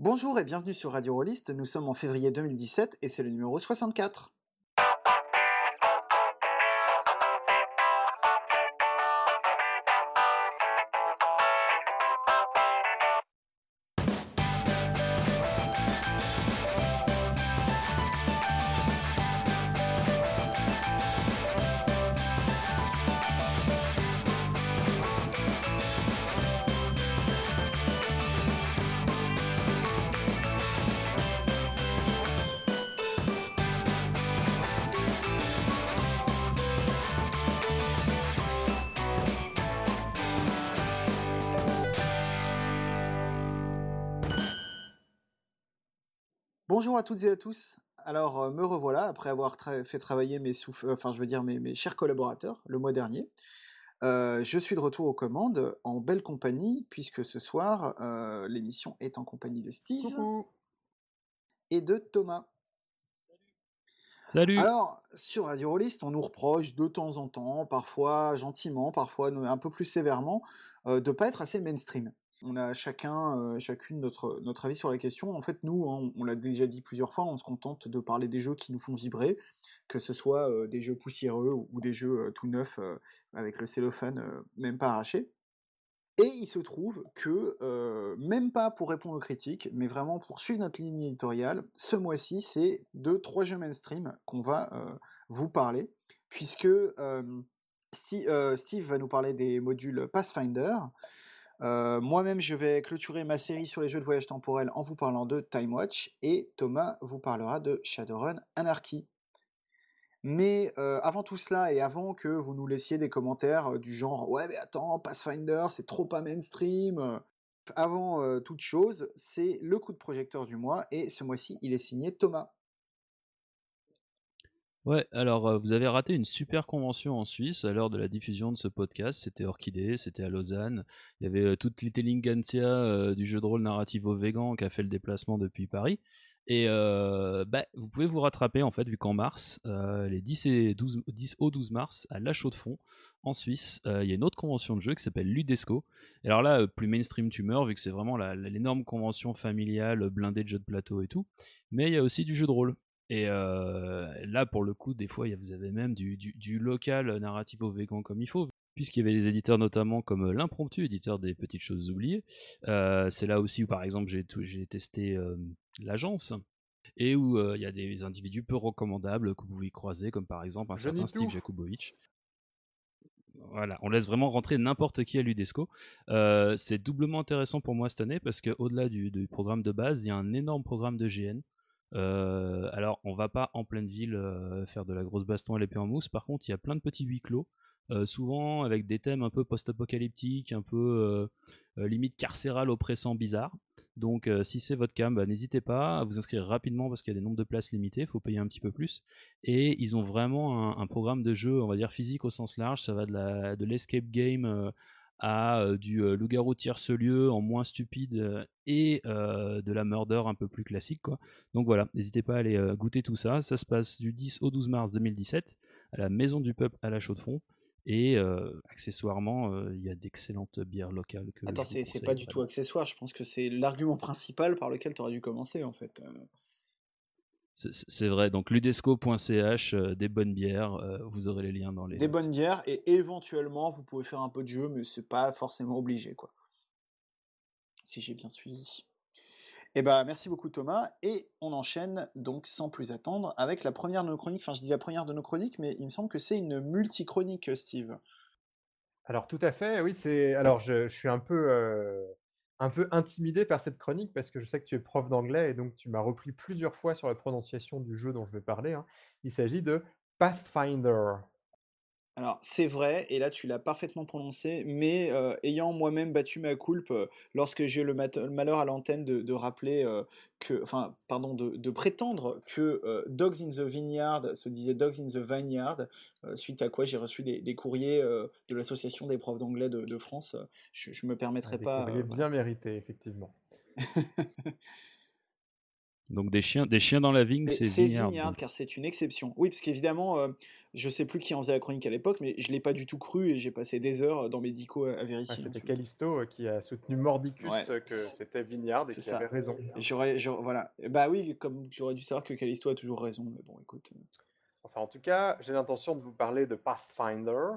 Bonjour et bienvenue sur Radio Rollist, nous sommes en février 2017 et c'est le numéro 64. À toutes et à tous. Alors euh, me revoilà après avoir fait travailler mes euh, enfin je veux dire mes, chers collaborateurs le mois dernier. Euh, je suis de retour aux commandes en belle compagnie puisque ce soir l'émission est en compagnie de Steve et de Thomas. Salut. Alors sur Radio Rollist, on nous reproche de temps en temps, parfois gentiment, parfois un peu plus sévèrement, de ne pas être assez mainstream on a chacun, euh, chacune notre, avis sur la question. En fait, nous, hein, on, l'a déjà dit plusieurs fois, on se contente de parler des jeux qui nous font vibrer, que ce soit euh, des jeux poussiéreux ou, des jeux euh, tout neufs avec le cellophane même pas arraché. Et il se trouve que, même pas pour répondre aux critiques, mais vraiment pour suivre notre ligne éditoriale, ce mois-ci, c'est de trois jeux mainstream qu'on va vous parler, puisque Steve va nous parler des modules Pathfinder, euh, moi-même, je vais clôturer ma série sur les jeux de voyage temporel en vous parlant de Time Watch et Thomas vous parlera de Shadowrun Anarchy. Mais euh, avant tout cela et avant que vous nous laissiez des commentaires euh, du genre ouais mais attends Pathfinder c'est trop pas mainstream. Avant toute chose, c'est le coup de projecteur du mois et ce mois-ci il est signé Thomas. Ouais, alors euh, vous avez raté une super convention en Suisse à l'heure de la diffusion de ce podcast. C'était Orchidée, c'était à Lausanne. Il y avait euh, toute l'intelligentsia euh, du jeu de rôle narrativo vegan qui a fait le déplacement depuis Paris. Et bah, vous pouvez vous rattraper en fait, vu qu'en mars, les 10, et 12, 10 au 12 mars, à La Chaux-de-Fonds, en Suisse, il y a une autre convention de jeu qui s'appelle Ludesco. Et alors là, plus mainstream tumeur, vu que c'est vraiment l'énorme convention familiale blindée de jeux de plateau et tout. Mais il y a aussi du jeu de rôle. Et là, pour le coup, des fois, vous avez même du, du, local narratif au végan comme il faut, puisqu'il y avait des éditeurs notamment comme l'impromptu, éditeur des petites choses oubliées. c'est là aussi où, par exemple, j'ai testé l'agence. Et où il y a des individus peu recommandables que vous pouvez croiser, comme par exemple un certain Steve Jakubowicz. Voilà, on laisse vraiment rentrer n'importe qui à l'UDESCO. c'est doublement intéressant pour moi cette année parce qu'au-delà du, du, programme de base, il y a un énorme programme de GN euh, alors, on va pas en pleine ville euh, faire de la grosse baston à l'épée en mousse. Par contre, il y a plein de petits huis clos. Euh, souvent avec des thèmes un peu post-apocalyptiques, un peu limite carcéral, oppressant, bizarre. Donc si c'est votre cam, bah, n'hésitez pas à vous inscrire rapidement parce qu'il y a des nombres de places limités, il faut payer un petit peu plus. Et ils ont vraiment un, programme de jeu, on va dire physique au sens large, ça va de l'escape game à du loup-garou tierce-lieu en moins stupide et de la murder un peu plus classique. Quoi. Donc voilà, n'hésitez pas à aller goûter tout ça. Ça se passe du 10 au 12 mars 2017 à la Maison du Peuple à la Chaux-de-Fonds. Et accessoirement, il y a d'excellentes bières locales. Que Attends, c'est pas du tout accessoire. Je pense que c'est l'argument principal par lequel tu aurais dû commencer en fait. C'est vrai, donc ludesco.ch, euh, des bonnes bières, euh, vous aurez les liens dans les. Des bonnes bières et éventuellement vous pouvez faire un peu de jeu, mais c'est pas forcément obligé quoi. Si j'ai bien suivi. Eh ben, merci beaucoup Thomas et on enchaîne donc sans plus attendre avec la première de nos chroniques. Enfin, je dis la première de nos chroniques, mais il me semble que c'est une multi-chronique, Steve. Alors tout à fait, oui, c'est. Alors je, suis un peu. Euh, un peu intimidé par cette chronique parce que je sais que tu es prof d'anglais et donc tu m'as repris plusieurs fois sur la prononciation du jeu dont je vais parler. Hein. Il s'agit de Pathfinder. Alors c'est vrai, et là tu l'as parfaitement prononcé, mais euh, ayant moi-même battu ma coulpe euh, lorsque j'ai eu le, malheur à l'antenne de, rappeler euh, que, enfin, pardon, de, prétendre que Dogs in the Vineyard se disait Dogs in the Vineyard, suite à quoi j'ai reçu des, courriers de l'association des profs d'anglais de, France. Je, ne me permettrai des pas. Courriers bien mérités, effectivement. Donc des chiens, des chiens dans la vigne, c'est Vignard. Vignard, car c'est une exception. Oui, parce qu'évidemment, je euh, je sais plus qui en faisait la chronique à l'époque, mais je l'ai pas du tout cru et j'ai passé des heures dans Medico à, vérifier. Ah, c'était Callisto euh, qui a soutenu Mordicus euh, que c'était Vignard et qui avait raison. J'aurais, voilà. Bah oui, comme j'aurais dû savoir que Callisto a toujours raison, mais bon, écoute. Enfin, en tout cas, j'ai l'intention de vous parler de Pathfinder.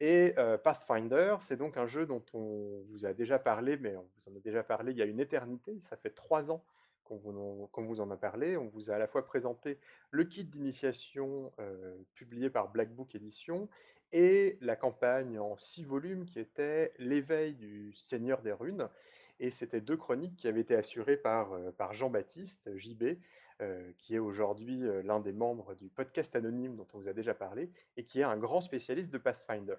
Et Pathfinder, c'est donc un jeu dont on vous a déjà parlé, mais on vous en a déjà parlé il y a une éternité. Ça fait trois ans qu'on vous, en a parlé. On vous a à la fois présenté le kit d'initiation publié par Black Book Edition et la campagne en six volumes qui était L'éveil du Seigneur des Runes. Et c'était deux chroniques qui avaient été assurées par, par Jean-Baptiste, JB, qui est aujourd'hui l'un des membres du podcast anonyme dont on vous a déjà parlé, et qui est un grand spécialiste de Pathfinder.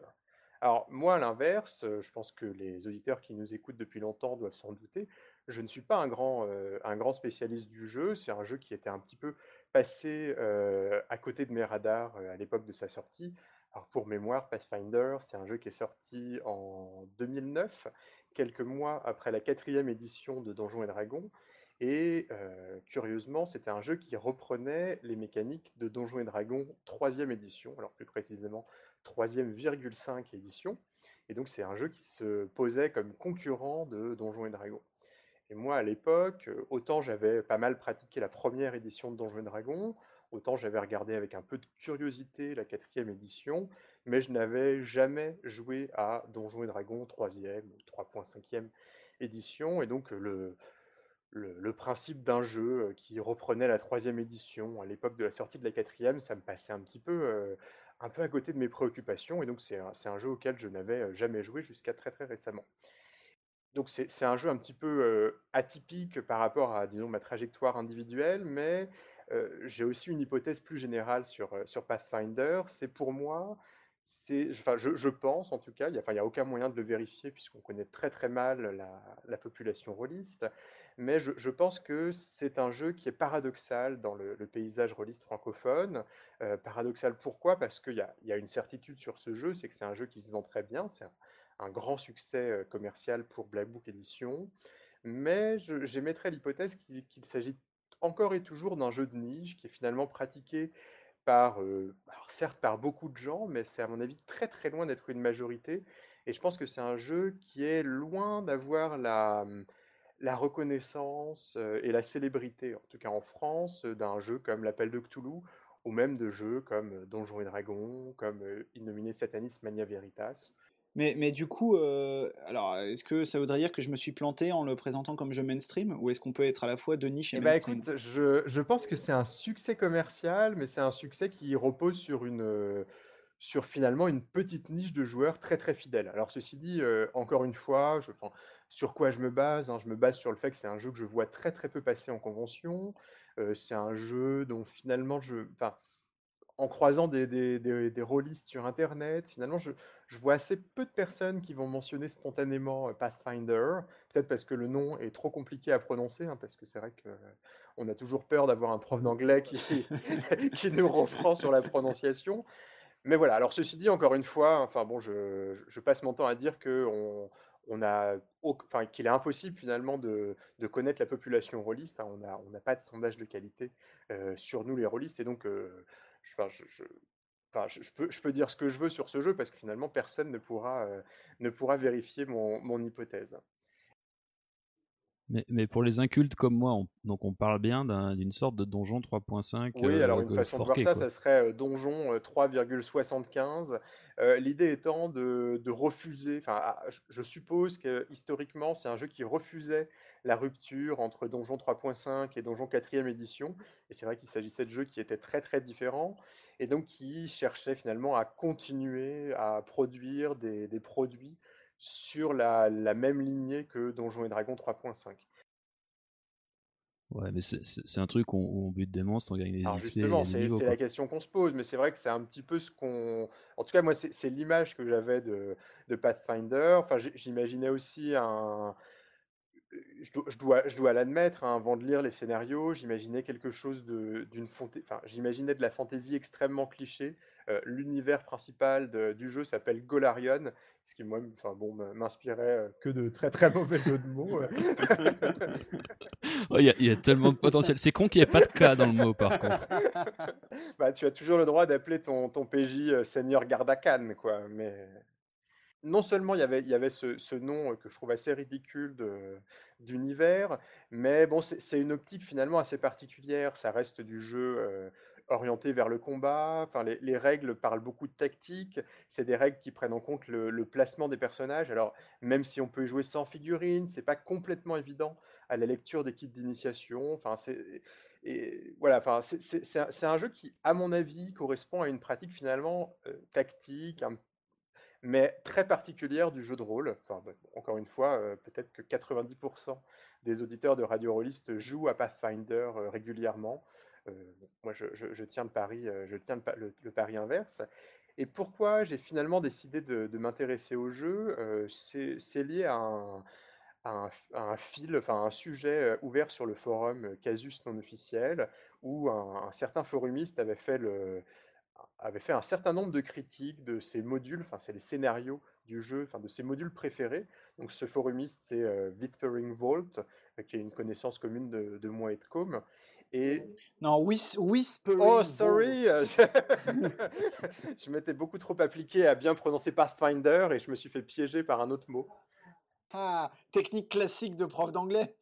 Alors moi, à l'inverse, je pense que les auditeurs qui nous écoutent depuis longtemps doivent s'en douter, je ne suis pas un grand, euh, un grand spécialiste du jeu. C'est un jeu qui était un petit peu passé euh, à côté de mes radars euh, à l'époque de sa sortie. Alors pour mémoire, Pathfinder, c'est un jeu qui est sorti en 2009, quelques mois après la quatrième édition de Donjons et Dragons. Et curieusement, c'était un jeu qui reprenait les mécaniques de Donjons et Dragons troisième édition, alors plus précisément troisième virgule cinq édition. Et donc c'est un jeu qui se posait comme concurrent de Donjons et Dragons. Et moi, à l'époque, autant j'avais pas mal pratiqué la première édition de Donjons et Dragons, autant j'avais regardé avec un peu de curiosité la quatrième édition, mais je n'avais jamais joué à Donjons et Dragons 3e ou 3.5e édition. Et donc, le, principe d'un jeu qui reprenait la troisième édition à l'époque de la sortie de la quatrième, ça me passait un petit peu, un peu à côté de mes préoccupations. Et donc, c'est un, jeu auquel je n'avais jamais joué jusqu'à très très récemment. Donc c'est un jeu un petit peu atypique par rapport à, disons, ma trajectoire individuelle, mais j'ai aussi une hypothèse plus générale sur, sur Pathfinder. C'est pour moi, enfin, je, pense en tout cas, il n'y a, aucun moyen de le vérifier puisqu'on connaît très très mal la, la population rôliste, mais je, pense que c'est un jeu qui est paradoxal dans le, paysage rôliste francophone. paradoxal pourquoi? Parce qu'il y, y a, une certitude sur ce jeu, c'est que c'est un jeu qui se vend très bien, grand succès commercial pour Black Book Edition. Mais j'émettrais l'hypothèse qu'il s'agit encore et toujours d'un jeu de niche qui est finalement pratiqué par, certes par beaucoup de gens, mais c'est à mon avis très très loin d'être une majorité. Et je pense que c'est un jeu qui est loin d'avoir la, mmh, reconnaissance et la célébrité, en tout cas en France, d'un jeu comme l'Appel de Cthulhu, ou même de jeux comme Donjons et Dragons, comme Innominé Satanis Mania Veritas. Mais, mais du coup, euh, alors, est-ce que ça voudrait dire que je me suis planté en le présentant comme jeu mainstream ou est-ce qu'on peut être à la fois de niche et eh ben, mainstream écoute, je, je, pense que c'est un succès commercial, mais c'est un succès qui repose sur une sur finalement une petite niche de joueurs très très fidèles. Alors ceci dit, euh, encore une fois, je, enfin, sur quoi je me base hein, Je me base sur le fait que c'est un jeu que je vois très très peu passer en convention. Euh, c'est un jeu dont finalement je, enfin, en croisant des, des, des, rôlistes sur Internet, finalement, je, vois assez peu de personnes qui vont mentionner spontanément euh, Pathfinder, peut-être parce que le nom est trop compliqué à prononcer, hein, parce que c'est vrai qu'on a toujours peur d'avoir un prof d'anglais qui, qui nous reprend sur la prononciation. Mais voilà, alors ceci dit, encore une fois, enfin bon, je, passe mon temps à dire on, a, enfin, qu'il est impossible finalement de, connaître la population rôliste. Hein. on n'a pas de sondage de qualité euh, sur nous les rôlistes, et donc euh, je, peux, dire ce que je veux sur ce jeu parce que finalement personne ne pourra, euh, ne pourra vérifier mon hypothèse. Mais, mais, pour les incultes comme moi, on, donc on parle bien d'une sorte de donjon 3.5. Oui, alors une façon de voir ça, ça serait donjon 3,75. L'idée étant de, de refuser, enfin, ah, je suppose que historiquement, c'est un jeu qui refusait la rupture entre donjon 3.5 et donjon 4e édition. Et c'est vrai qu'il s'agissait de jeux qui étaient très très différents et donc qui cherchaient finalement à continuer à produire des, des produits sur la, même lignée que Donjons et Dragons 3.5. Ouais, mais c'est un truc où on, bute des monstres, on gagne des Alors Justement, c'est la question qu'on se pose, mais c'est vrai que c'est un petit peu ce qu'on. En tout cas, moi, c'est l'image que j'avais de, de, Pathfinder. Enfin, j'imaginais aussi un, je dois, je dois, l'admettre, hein, avant de lire les scénarios, j'imaginais quelque chose d'une enfin, j'imaginais de la fantaisie extrêmement cliché. Euh, l'univers principal du jeu s'appelle Golarion, ce qui moi, enfin bon, m'inspirait que de très très mauvais jeux de mots. Oh, il y, a tellement de potentiel. C'est con qu'il n'y ait pas de cas dans le mot, par contre. bah, tu as toujours le droit d'appeler ton, ton PJ Seigneur Gardakan, quoi. Mais non seulement il y avait, il y avait ce, nom que je trouve assez ridicule d'univers, mais bon, c'est une optique finalement assez particulière. Ça reste du jeu euh, orienté vers le combat. Enfin, les, règles parlent beaucoup de tactique. C'est des règles qui prennent en compte le, placement des personnages. Alors, même si on peut y jouer sans figurines, c'est pas complètement évident à la lecture des kits d'initiation. Enfin, c'est voilà, enfin, c'est un, jeu qui, à mon avis, correspond à une pratique finalement euh, tactique, mais très particulière du jeu de rôle. Encore une fois, euh, peut-être que 90% des auditeurs de Radio Rollist jouent à Pathfinder euh, régulièrement. Moi, je, tiens le pari, inverse. Et pourquoi j'ai finalement décidé de, m'intéresser au jeu C'est lié à un, fil, enfin un sujet ouvert sur le forum Casus non officiel, où un, certain forumiste avait fait, un certain nombre de critiques de ces modules, enfin c'est les scénarios du jeu, enfin de ses modules préférés. Donc ce forumiste c'est euh, Vault, qui est une connaissance commune de, de moi et de Com. Et... Non, Whispering. Oh, sorry Je m'étais beaucoup trop appliqué à bien prononcer Pathfinder et je me suis fait piéger par un autre mot. Ah, technique classique de prof d'anglais.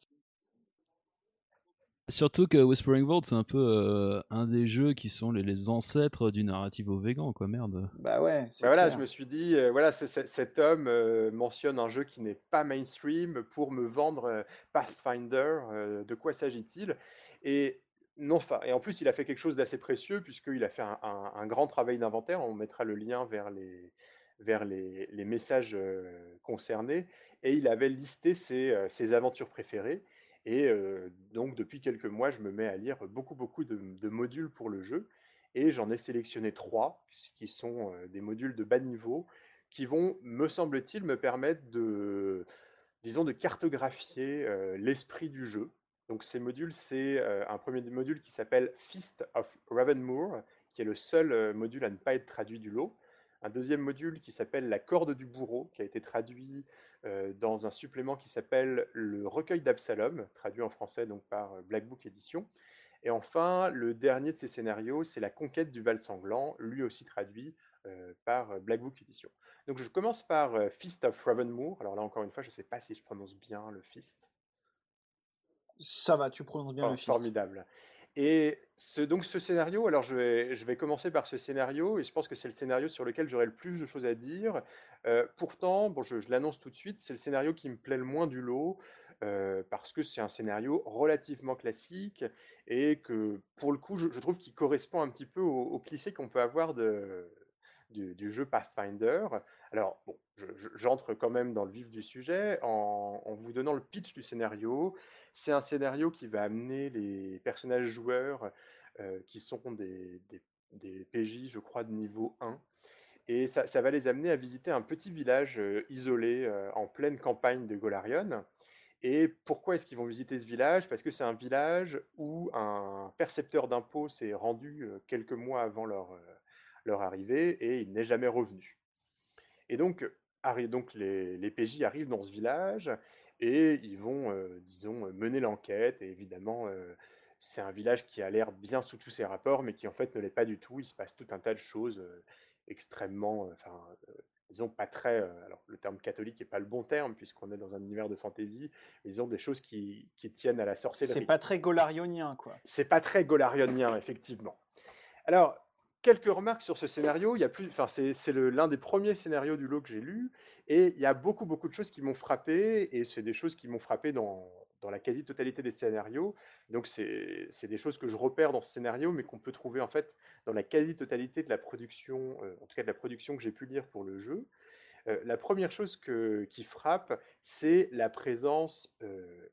Surtout que Whispering Vault, c'est un peu euh, un des jeux qui sont les, ancêtres du narrative au vegan, quoi, merde. Bah ouais. Bah voilà, je me suis dit, euh, voilà, cet homme euh, mentionne un jeu qui n'est pas mainstream pour me vendre Pathfinder. de quoi s'agit-il? Et non, et en plus, il a fait quelque chose d'assez précieux puisqu'il a fait un, grand travail d'inventaire. On mettra le lien vers les, vers les, messages concernés et il avait listé ses, aventures préférées. Et donc, depuis quelques mois, je me mets à lire beaucoup, beaucoup de, modules pour le jeu. Et j'en ai sélectionné trois, qui sont des modules de bas niveau, qui vont, me semble-t-il, me permettre de, disons, de cartographier l'esprit du jeu. Donc, ces modules, c'est un premier module qui s'appelle Feast of Ravenmoor, qui est le seul module à ne pas être traduit du lot un deuxième module qui s'appelle La corde du bourreau, qui a été traduit euh, dans un supplément qui s'appelle Le recueil d'Absalom, traduit en français donc par euh, Black Book Edition. Et enfin, le dernier de ces scénarios, c'est La conquête du Val sanglant, lui aussi traduit euh, par Black Book Edition. Donc je commence par Feast of Ravenmoor. Alors là, encore une fois, je ne sais pas si je prononce bien le Feast. Ça va, tu prononces bien le Feast. Formidable. Et ce, donc ce scénario, alors je vais, je vais commencer par ce scénario, et je pense que c'est le scénario sur lequel j'aurai le plus de choses à dire. Euh, pourtant, bon, je, l'annonce tout de suite, c'est le scénario qui me plaît le moins du lot, euh, parce que c'est un scénario relativement classique, et que pour le coup, je, trouve qu'il correspond un petit peu au, cliché qu'on peut avoir de, du, jeu Pathfinder. Alors, bon, j'entre quand même dans le vif du sujet en, vous donnant le pitch du scénario. C'est un scénario qui va amener les personnages joueurs euh, qui sont des, PJ, je crois, de niveau 1. Et ça, va les amener à visiter un petit village euh, isolé euh, en pleine campagne de Golarion. Et pourquoi est-ce qu'ils vont visiter ce village? Parce que c'est un village où un percepteur d'impôts s'est rendu quelques mois avant leur arrivée et il n'est jamais revenu. Et donc, donc les, les, PJ arrivent dans ce village et ils vont, euh, disons, mener l'enquête. Et évidemment, euh, c'est un village qui a l'air bien sous tous ses rapports, mais qui en fait ne l'est pas du tout. Il se passe tout un tas de choses euh, extrêmement, enfin, disons, pas très. alors, le terme catholique n'est pas le bon terme, puisqu'on est dans un univers de fantaisie, mais disons des choses qui, qui tiennent à la sorcellerie. C'est pas très golarionien, quoi. C'est pas très golarionien, effectivement. Alors, quelques remarques sur ce scénario. Il y a plus, enfin, c'est l'un des premiers scénarios du lot que j'ai lu, et il y a beaucoup, beaucoup de choses qui m'ont frappé, et c'est des choses qui m'ont frappé dans, la quasi-totalité des scénarios. Donc, c'est des choses que je repère dans ce scénario, mais qu'on peut trouver en fait dans la quasi-totalité de la production, euh, en tout cas de la production que j'ai pu lire pour le jeu. Euh, la première chose qui frappe, c'est la présence euh,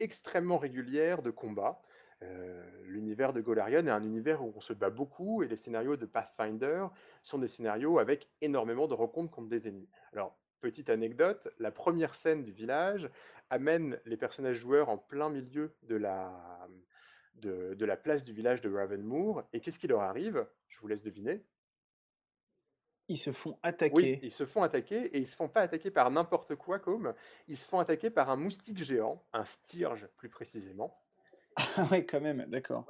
extrêmement régulière de combats. Euh, l'univers de Golarion est un univers où on se bat beaucoup et les scénarios de Pathfinder sont des scénarios avec énormément de rencontres contre des ennemis. Alors, petite anecdote, la première scène du village amène les personnages joueurs en plein milieu de la, de, la place du village de Ravenmoor. Et qu'est-ce qui leur arrive? Je vous laisse deviner. Ils se font attaquer. Oui, ils se font attaquer et ils se font pas attaquer par n'importe quoi comme ils se font attaquer par un moustique géant, un stirge plus précisément. Ah ouais, quand même, d'accord.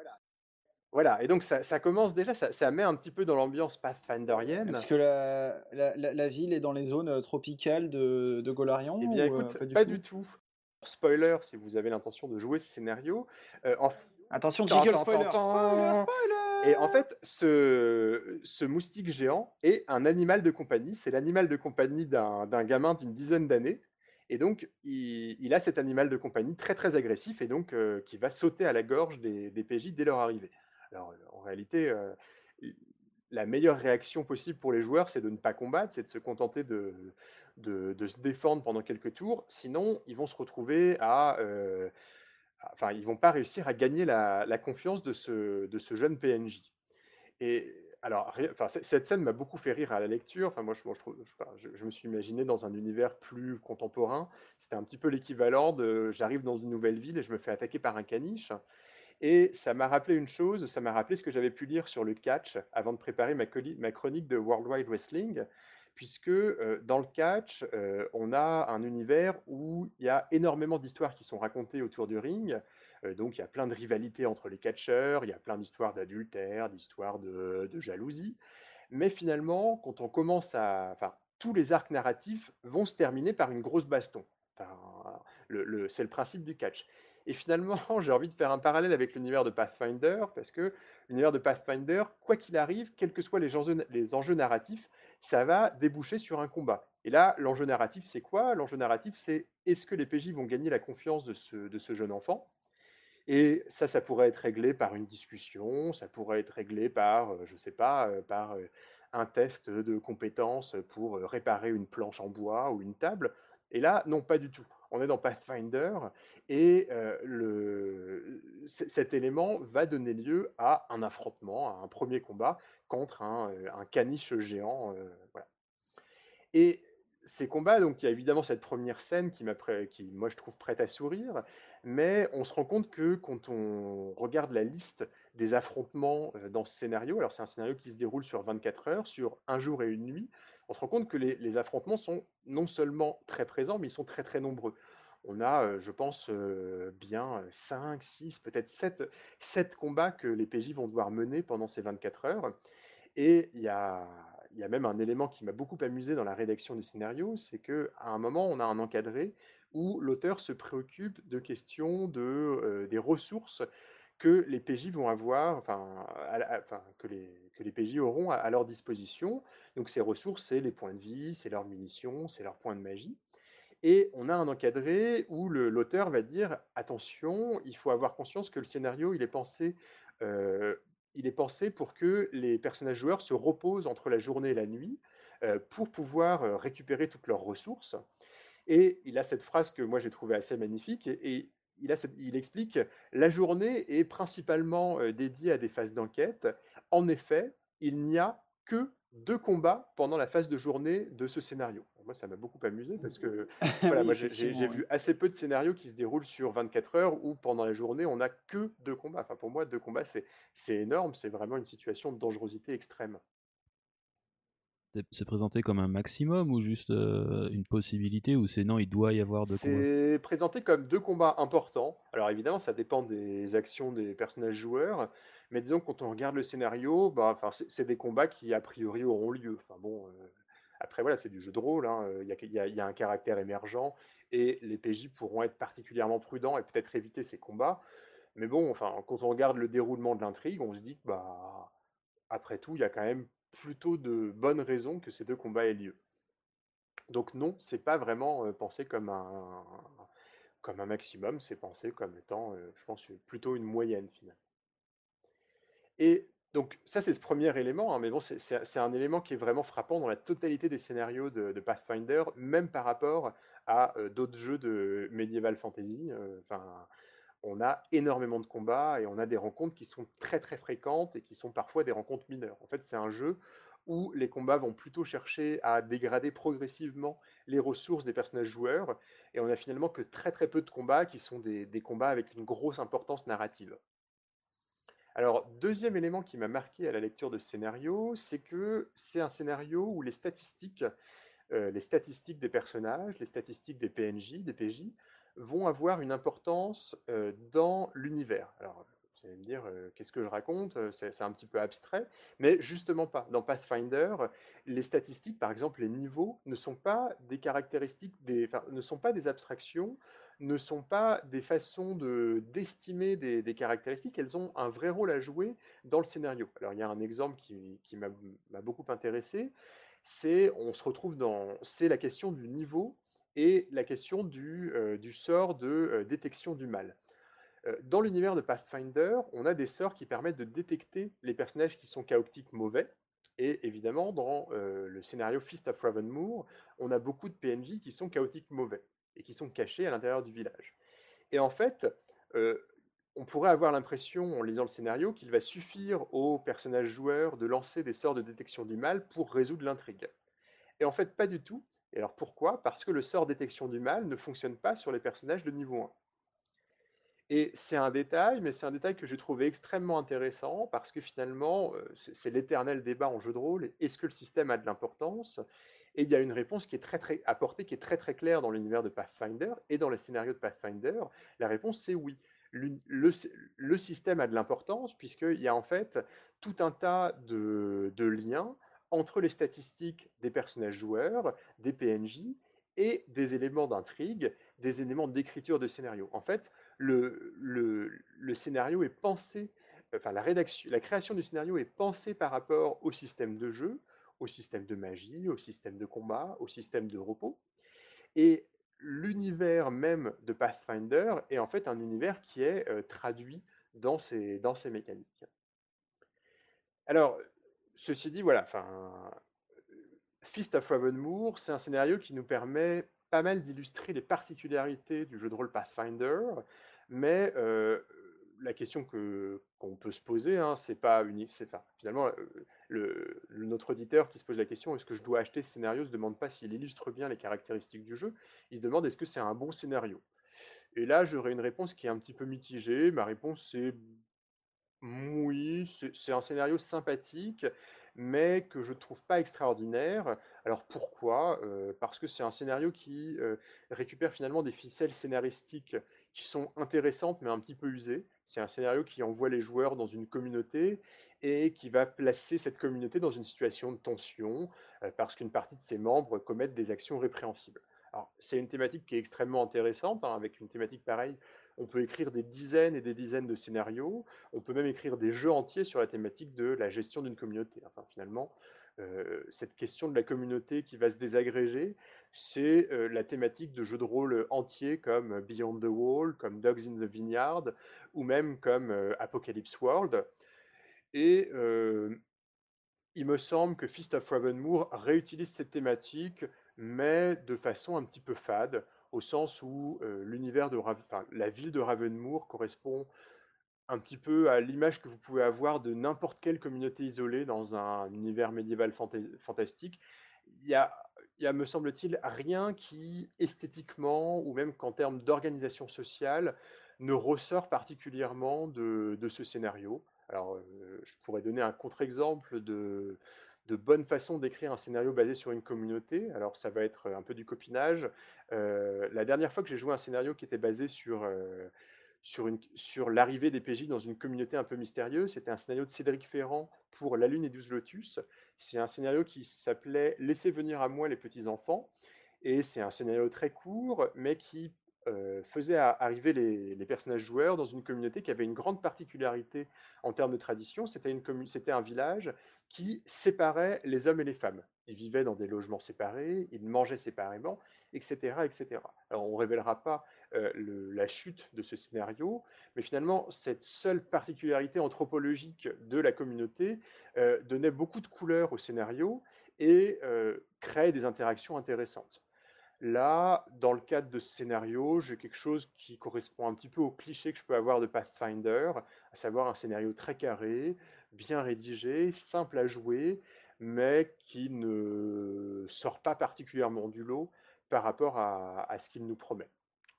Voilà, et donc ça, commence déjà, ça, met un petit peu dans l'ambiance pathfinderienne. Parce que la, la, ville est dans les zones euh, tropicales de, de Golarion Eh bien, écoute, pas, du, tout? Spoiler, si vous avez l'intention de jouer ce scénario. Euh, Attention, jingle spoiler, Et en fait, ce, ce, moustique géant est un animal de compagnie. C'est l'animal de compagnie d'un gamin d'une dizaine d'années. Et donc, il, a cet animal de compagnie très très agressif et donc euh, qui va sauter à la gorge des, des PJ dès leur arrivée. Alors, en réalité, la meilleure réaction possible pour les joueurs, c'est de ne pas combattre, c'est de se contenter de, de, se défendre pendant quelques tours. Sinon, ils vont se retrouver à. enfin, ils vont pas réussir à gagner la, confiance de ce, de ce jeune PNJ. Et alors, enfin, cette scène m'a beaucoup fait rire à la lecture. Enfin, moi, je, me suis imaginé dans un univers plus contemporain. C'était un petit peu l'équivalent de j'arrive dans une nouvelle ville et je me fais attaquer par un caniche. Et ça m'a rappelé une chose, ça m'a rappelé ce que j'avais pu lire sur le catch avant de préparer ma, chronique de World Wide Wrestling, puisque euh, dans le catch, euh, on a un univers où il y a énormément d'histoires qui sont racontées autour du ring. Euh, donc il y a plein de rivalités entre les catcheurs, il y a plein d'histoires d'adultère, d'histoires de, jalousie. Mais finalement, quand on commence à... Enfin, tous les arcs narratifs vont se terminer par une grosse baston. c'est le principe du catch. Et finalement, j'ai envie de faire un parallèle avec l'univers de Pathfinder, parce que l'univers de Pathfinder, quoi qu'il arrive, quels que soient les enjeux, narratifs, ça va déboucher sur un combat. Et là, l'enjeu narratif, c'est quoi? L'enjeu narratif, c'est est-ce que les PJ vont gagner la confiance de ce, de ce jeune enfant? Et ça, ça pourrait être réglé par une discussion, ça pourrait être réglé par, euh, je ne sais pas, euh, par euh, un test de compétences pour réparer une planche en bois ou une table. Et là, non, pas du tout on est dans Pathfinder, et cet élément va donner lieu à un affrontement, à un premier combat contre un, caniche géant. Et ces combats, donc il y a évidemment cette première scène qui, qui, moi, je trouve prête à sourire, mais on se rend compte que quand on regarde la liste des affrontements dans ce scénario, alors c'est un scénario qui se déroule sur 24 heures, sur un jour et une nuit, on se rend compte que les, affrontements sont non seulement très présents, mais ils sont très très nombreux. On a, je pense, bien 5, 6, peut-être 7, 7 combats que les PJ vont devoir mener pendant ces 24 heures. Et il y a, y a même un élément qui m'a beaucoup amusé dans la rédaction du scénario, c'est qu'à un moment, on a un encadré où l'auteur se préoccupe de questions de, des ressources que les PJ vont avoir, enfin, enfin que, les, que les PJ auront à, leur disposition. Donc ces ressources, c'est les points de vie, c'est leurs munitions, c'est leurs points de magie. Et on a un encadré où l'auteur va dire attention, il faut avoir conscience que le scénario, il est pensé, euh, il est pensé pour que les personnages joueurs se reposent entre la journée et la nuit euh, pour pouvoir euh, récupérer toutes leurs ressources. Et il a cette phrase que moi j'ai trouvée assez magnifique et, il, explique la journée est principalement euh, dédiée à des phases d'enquête. En effet, il n'y a que deux combats pendant la phase de journée de ce scénario. Moi, ça m'a beaucoup amusé parce que voilà, moi, j'ai vu assez peu de scénarios qui se déroulent sur 24 heures où pendant la journée, on n'a que deux combats. Enfin, pour moi, deux combats, c'est énorme. C'est vraiment une situation de dangerosité extrême c'est présenté comme un maximum ou juste euh, une possibilité ou c'est non, il doit y avoir deux combats? C'est présenté comme deux combats importants. Alors évidemment, ça dépend des actions des personnages joueurs, mais disons que quand on regarde le scénario, bah, c'est des combats qui a priori auront lieu. Enfin bon, euh, après voilà, c'est du jeu de rôle, hein, il y, a, un caractère émergent et les PJ pourront être particulièrement prudents et peut-être éviter ces combats. Mais bon, enfin, quand on regarde le déroulement de l'intrigue, on se dit que bah après tout, il y a quand même plutôt de bonnes raisons que ces deux combats aient lieu. Donc non, c'est pas vraiment pensé comme un, comme un maximum, c'est pensé comme étant, je pense, plutôt une moyenne finalement. Et donc ça c'est ce premier élément, hein, mais bon c'est un élément qui est vraiment frappant dans la totalité des scénarios de, Pathfinder, même par rapport à d'autres jeux de medieval fantasy. Enfin, on a énormément de combats et on a des rencontres qui sont très très fréquentes et qui sont parfois des rencontres mineures. En fait, c'est un jeu où les combats vont plutôt chercher à dégrader progressivement les ressources des personnages joueurs et on a finalement que très très peu de combats qui sont des, combats avec une grosse importance narrative. Alors, deuxième élément qui m'a marqué à la lecture de ce scénario, c'est que c'est un scénario où les statistiques, euh, les statistiques des personnages, les statistiques des PNJ, des PJ, vont avoir une importance euh, dans l'univers. Alors, vous allez me dire, euh, qu'est-ce que je raconte? C'est un petit peu abstrait, mais justement pas. Dans Pathfinder, les statistiques, par exemple les niveaux, ne sont pas des caractéristiques, ne sont pas des abstractions, ne sont pas des façons de d'estimer des, caractéristiques, elles ont un vrai rôle à jouer dans le scénario. Alors il y a un exemple qui, qui m'a beaucoup intéressé, c'est on se retrouve dans c'est la question du niveau et la question du, euh, du sort de euh, détection du mal. Euh, dans l'univers de Pathfinder, on a des sorts qui permettent de détecter les personnages qui sont chaotiques mauvais. Et évidemment, dans le scénario Fist of Ravenmoor, on a beaucoup de PNJ qui sont chaotiques mauvais et qui sont cachés à l'intérieur du village. Et en fait, euh, on pourrait avoir l'impression, en lisant le scénario, qu'il va suffire aux personnages joueurs de lancer des sorts de détection du mal pour résoudre l'intrigue. Et en fait, pas du tout. Et alors pourquoi? Parce que le sort détection du mal ne fonctionne pas sur les personnages de niveau 1. Et c'est un détail, mais c'est un détail que j'ai trouvé extrêmement intéressant parce que finalement, euh, c'est l'éternel débat en jeu de rôle. Est-ce que le système a de l'importance? Et il y a une réponse qui est très, très apportée, qui est très très claire dans l'univers de Pathfinder et dans les scénarios de Pathfinder. La réponse c'est oui. Le, système a de l'importance puisqu'il y a en fait tout un tas de, liens entre les statistiques des personnages joueurs, des PNJ et des éléments d'intrigue, des éléments d'écriture de scénario. En fait, le, scénario est pensé, enfin la, la création du scénario est pensée par rapport au système de jeu, au système de magie, au système de combat, au système de repos. Et l'univers même de Pathfinder est en fait un univers qui est traduit dans ces, mécaniques. Alors, ceci dit, voilà, enfin, Fist of Ravenmoor, c'est un scénario qui nous permet pas mal d'illustrer les particularités du jeu de rôle Pathfinder, mais la question que qu'on peut se poser, hein, c'est pas unique, finalement le, notre auditeur qui se pose la question est-ce que je dois acheter ce scénario se demande pas s'il illustre bien les caractéristiques du jeu, il se demande est-ce que c'est un bon scénario? Et là, j'aurais une réponse qui est un petit peu mitigée. Ma réponse c'est oui, c'est un scénario sympathique, mais que je ne trouve pas extraordinaire. Alors pourquoi? Parce que c'est un scénario qui récupère finalement des ficelles scénaristiques qui sont intéressantes mais un petit peu usées. C'est un scénario qui envoie les joueurs dans une communauté et qui va placer cette communauté dans une situation de tension euh, parce qu'une partie de ses membres commettent des actions répréhensibles. Alors, c'est une thématique qui est extrêmement intéressante. Hein, avec une thématique pareille, on peut écrire des dizaines et des dizaines de scénarios. On peut même écrire des jeux entiers sur la thématique de la gestion d'une communauté. Enfin, finalement, cette question de la communauté qui va se désagréger, c'est euh, la thématique de jeux de rôle entiers comme Beyond the Wall, comme Dogs in the Vineyard, ou même comme euh, Apocalypse World. Et il me semble que Fist of Ravenmoor réutilise cette thématique, mais de façon un petit peu fade, au sens où l'univers de la ville de Ravenmoor correspond un petit peu à l'image que vous pouvez avoir de n'importe quelle communauté isolée dans un univers médiéval fantastique. Il y a, y a me semble-t-il, rien qui, esthétiquement, ou même qu'en termes d'organisation sociale, ne ressort particulièrement de, ce scénario. Alors, euh, je pourrais donner un contre-exemple de, de bonne façon d'écrire un scénario basé sur une communauté. Alors, ça va être un peu du copinage. Euh, la dernière fois que j'ai joué un scénario qui était basé sur... Euh, sur, sur l'arrivée des PJ dans une communauté un peu mystérieuse. C'était un scénario de Cédric Ferrand pour La Lune et 12 Lotus. C'est un scénario qui s'appelait Laissez venir à moi les petits enfants. Et c'est un scénario très court, mais qui euh, faisait arriver les, les, personnages joueurs dans une communauté qui avait une grande particularité en termes de tradition. C'était un village qui séparait les hommes et les femmes. Ils vivaient dans des logements séparés, ils mangeaient séparément, etc. etc. Alors on ne révélera pas euh, la chute de ce scénario, mais finalement, cette seule particularité anthropologique de la communauté euh, donnait beaucoup de couleurs au scénario et euh, créait des interactions intéressantes. Là, dans le cadre de ce scénario, j'ai quelque chose qui correspond un petit peu au cliché que je peux avoir de Pathfinder, à savoir un scénario très carré, bien rédigé, simple à jouer, mais qui ne sort pas particulièrement du lot par rapport à ce qu'il nous promet.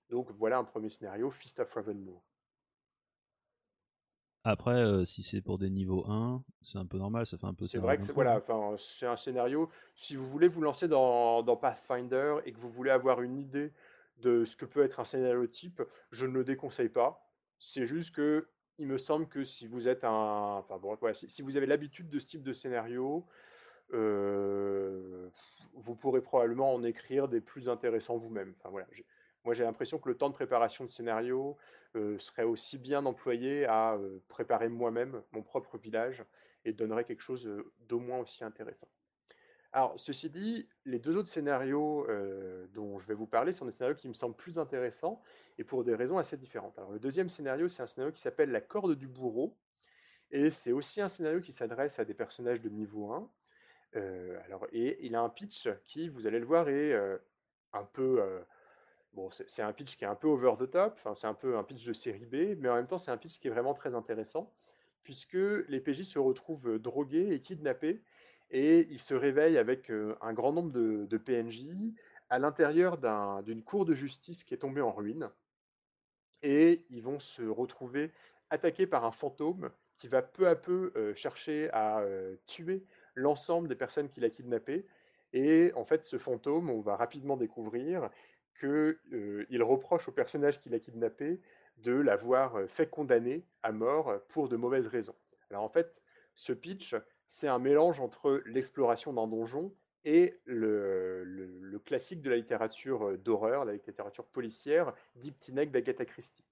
Donc voilà un premier scénario, Fist of Ravenmoor. Après, si c'est pour des niveaux 1, c'est un peu normal, ça fait un peu C'est vrai que c'est voilà, enfin, un scénario. Si vous voulez vous lancer dans, dans Pathfinder et que vous voulez avoir une idée de ce que peut être un scénario type, je ne le déconseille pas. C'est juste que il me semble que si vous êtes un, enfin bon, voilà, si, si vous avez l'habitude de ce type de scénario, euh, vous pourrez probablement en écrire des plus intéressants vous-même. Enfin voilà, moi j'ai l'impression que le temps de préparation de scénario euh, serait aussi bien employé à euh, préparer moi-même mon propre village et donnerait quelque chose d'au moins aussi intéressant. Alors, ceci dit, les deux autres scénarios dont je vais vous parler sont des scénarios qui me semblent plus intéressants et pour des raisons assez différentes. Alors, le deuxième scénario, c'est un scénario qui s'appelle La corde du bourreau et c'est aussi un scénario qui s'adresse à des personnages de niveau 1. alors, et il a un pitch qui, vous allez le voir, est un peu. Bon, c'est un pitch qui est un peu over the top, c'est un peu un pitch de série B, mais en même temps, c'est un pitch qui est vraiment très intéressant, puisque les PJ se retrouvent drogués et kidnappés et il se réveille avec un grand nombre de, PNJ à l'intérieur d'une cour de justice qui est tombée en ruine. Et ils vont se retrouver attaqués par un fantôme qui va peu à peu chercher à tuer l'ensemble des personnes qu'il a kidnappées. Et en fait, ce fantôme, on va rapidement découvrir qu'il reproche au personnage qu'il a kidnappé de l'avoir fait condamner à mort pour de mauvaises raisons. Alors en fait, ce pitch, c'est un mélange entre l'exploration d'un donjon et le, classique de la littérature d'horreur, la littérature policière, Deep d'Agatha Christie.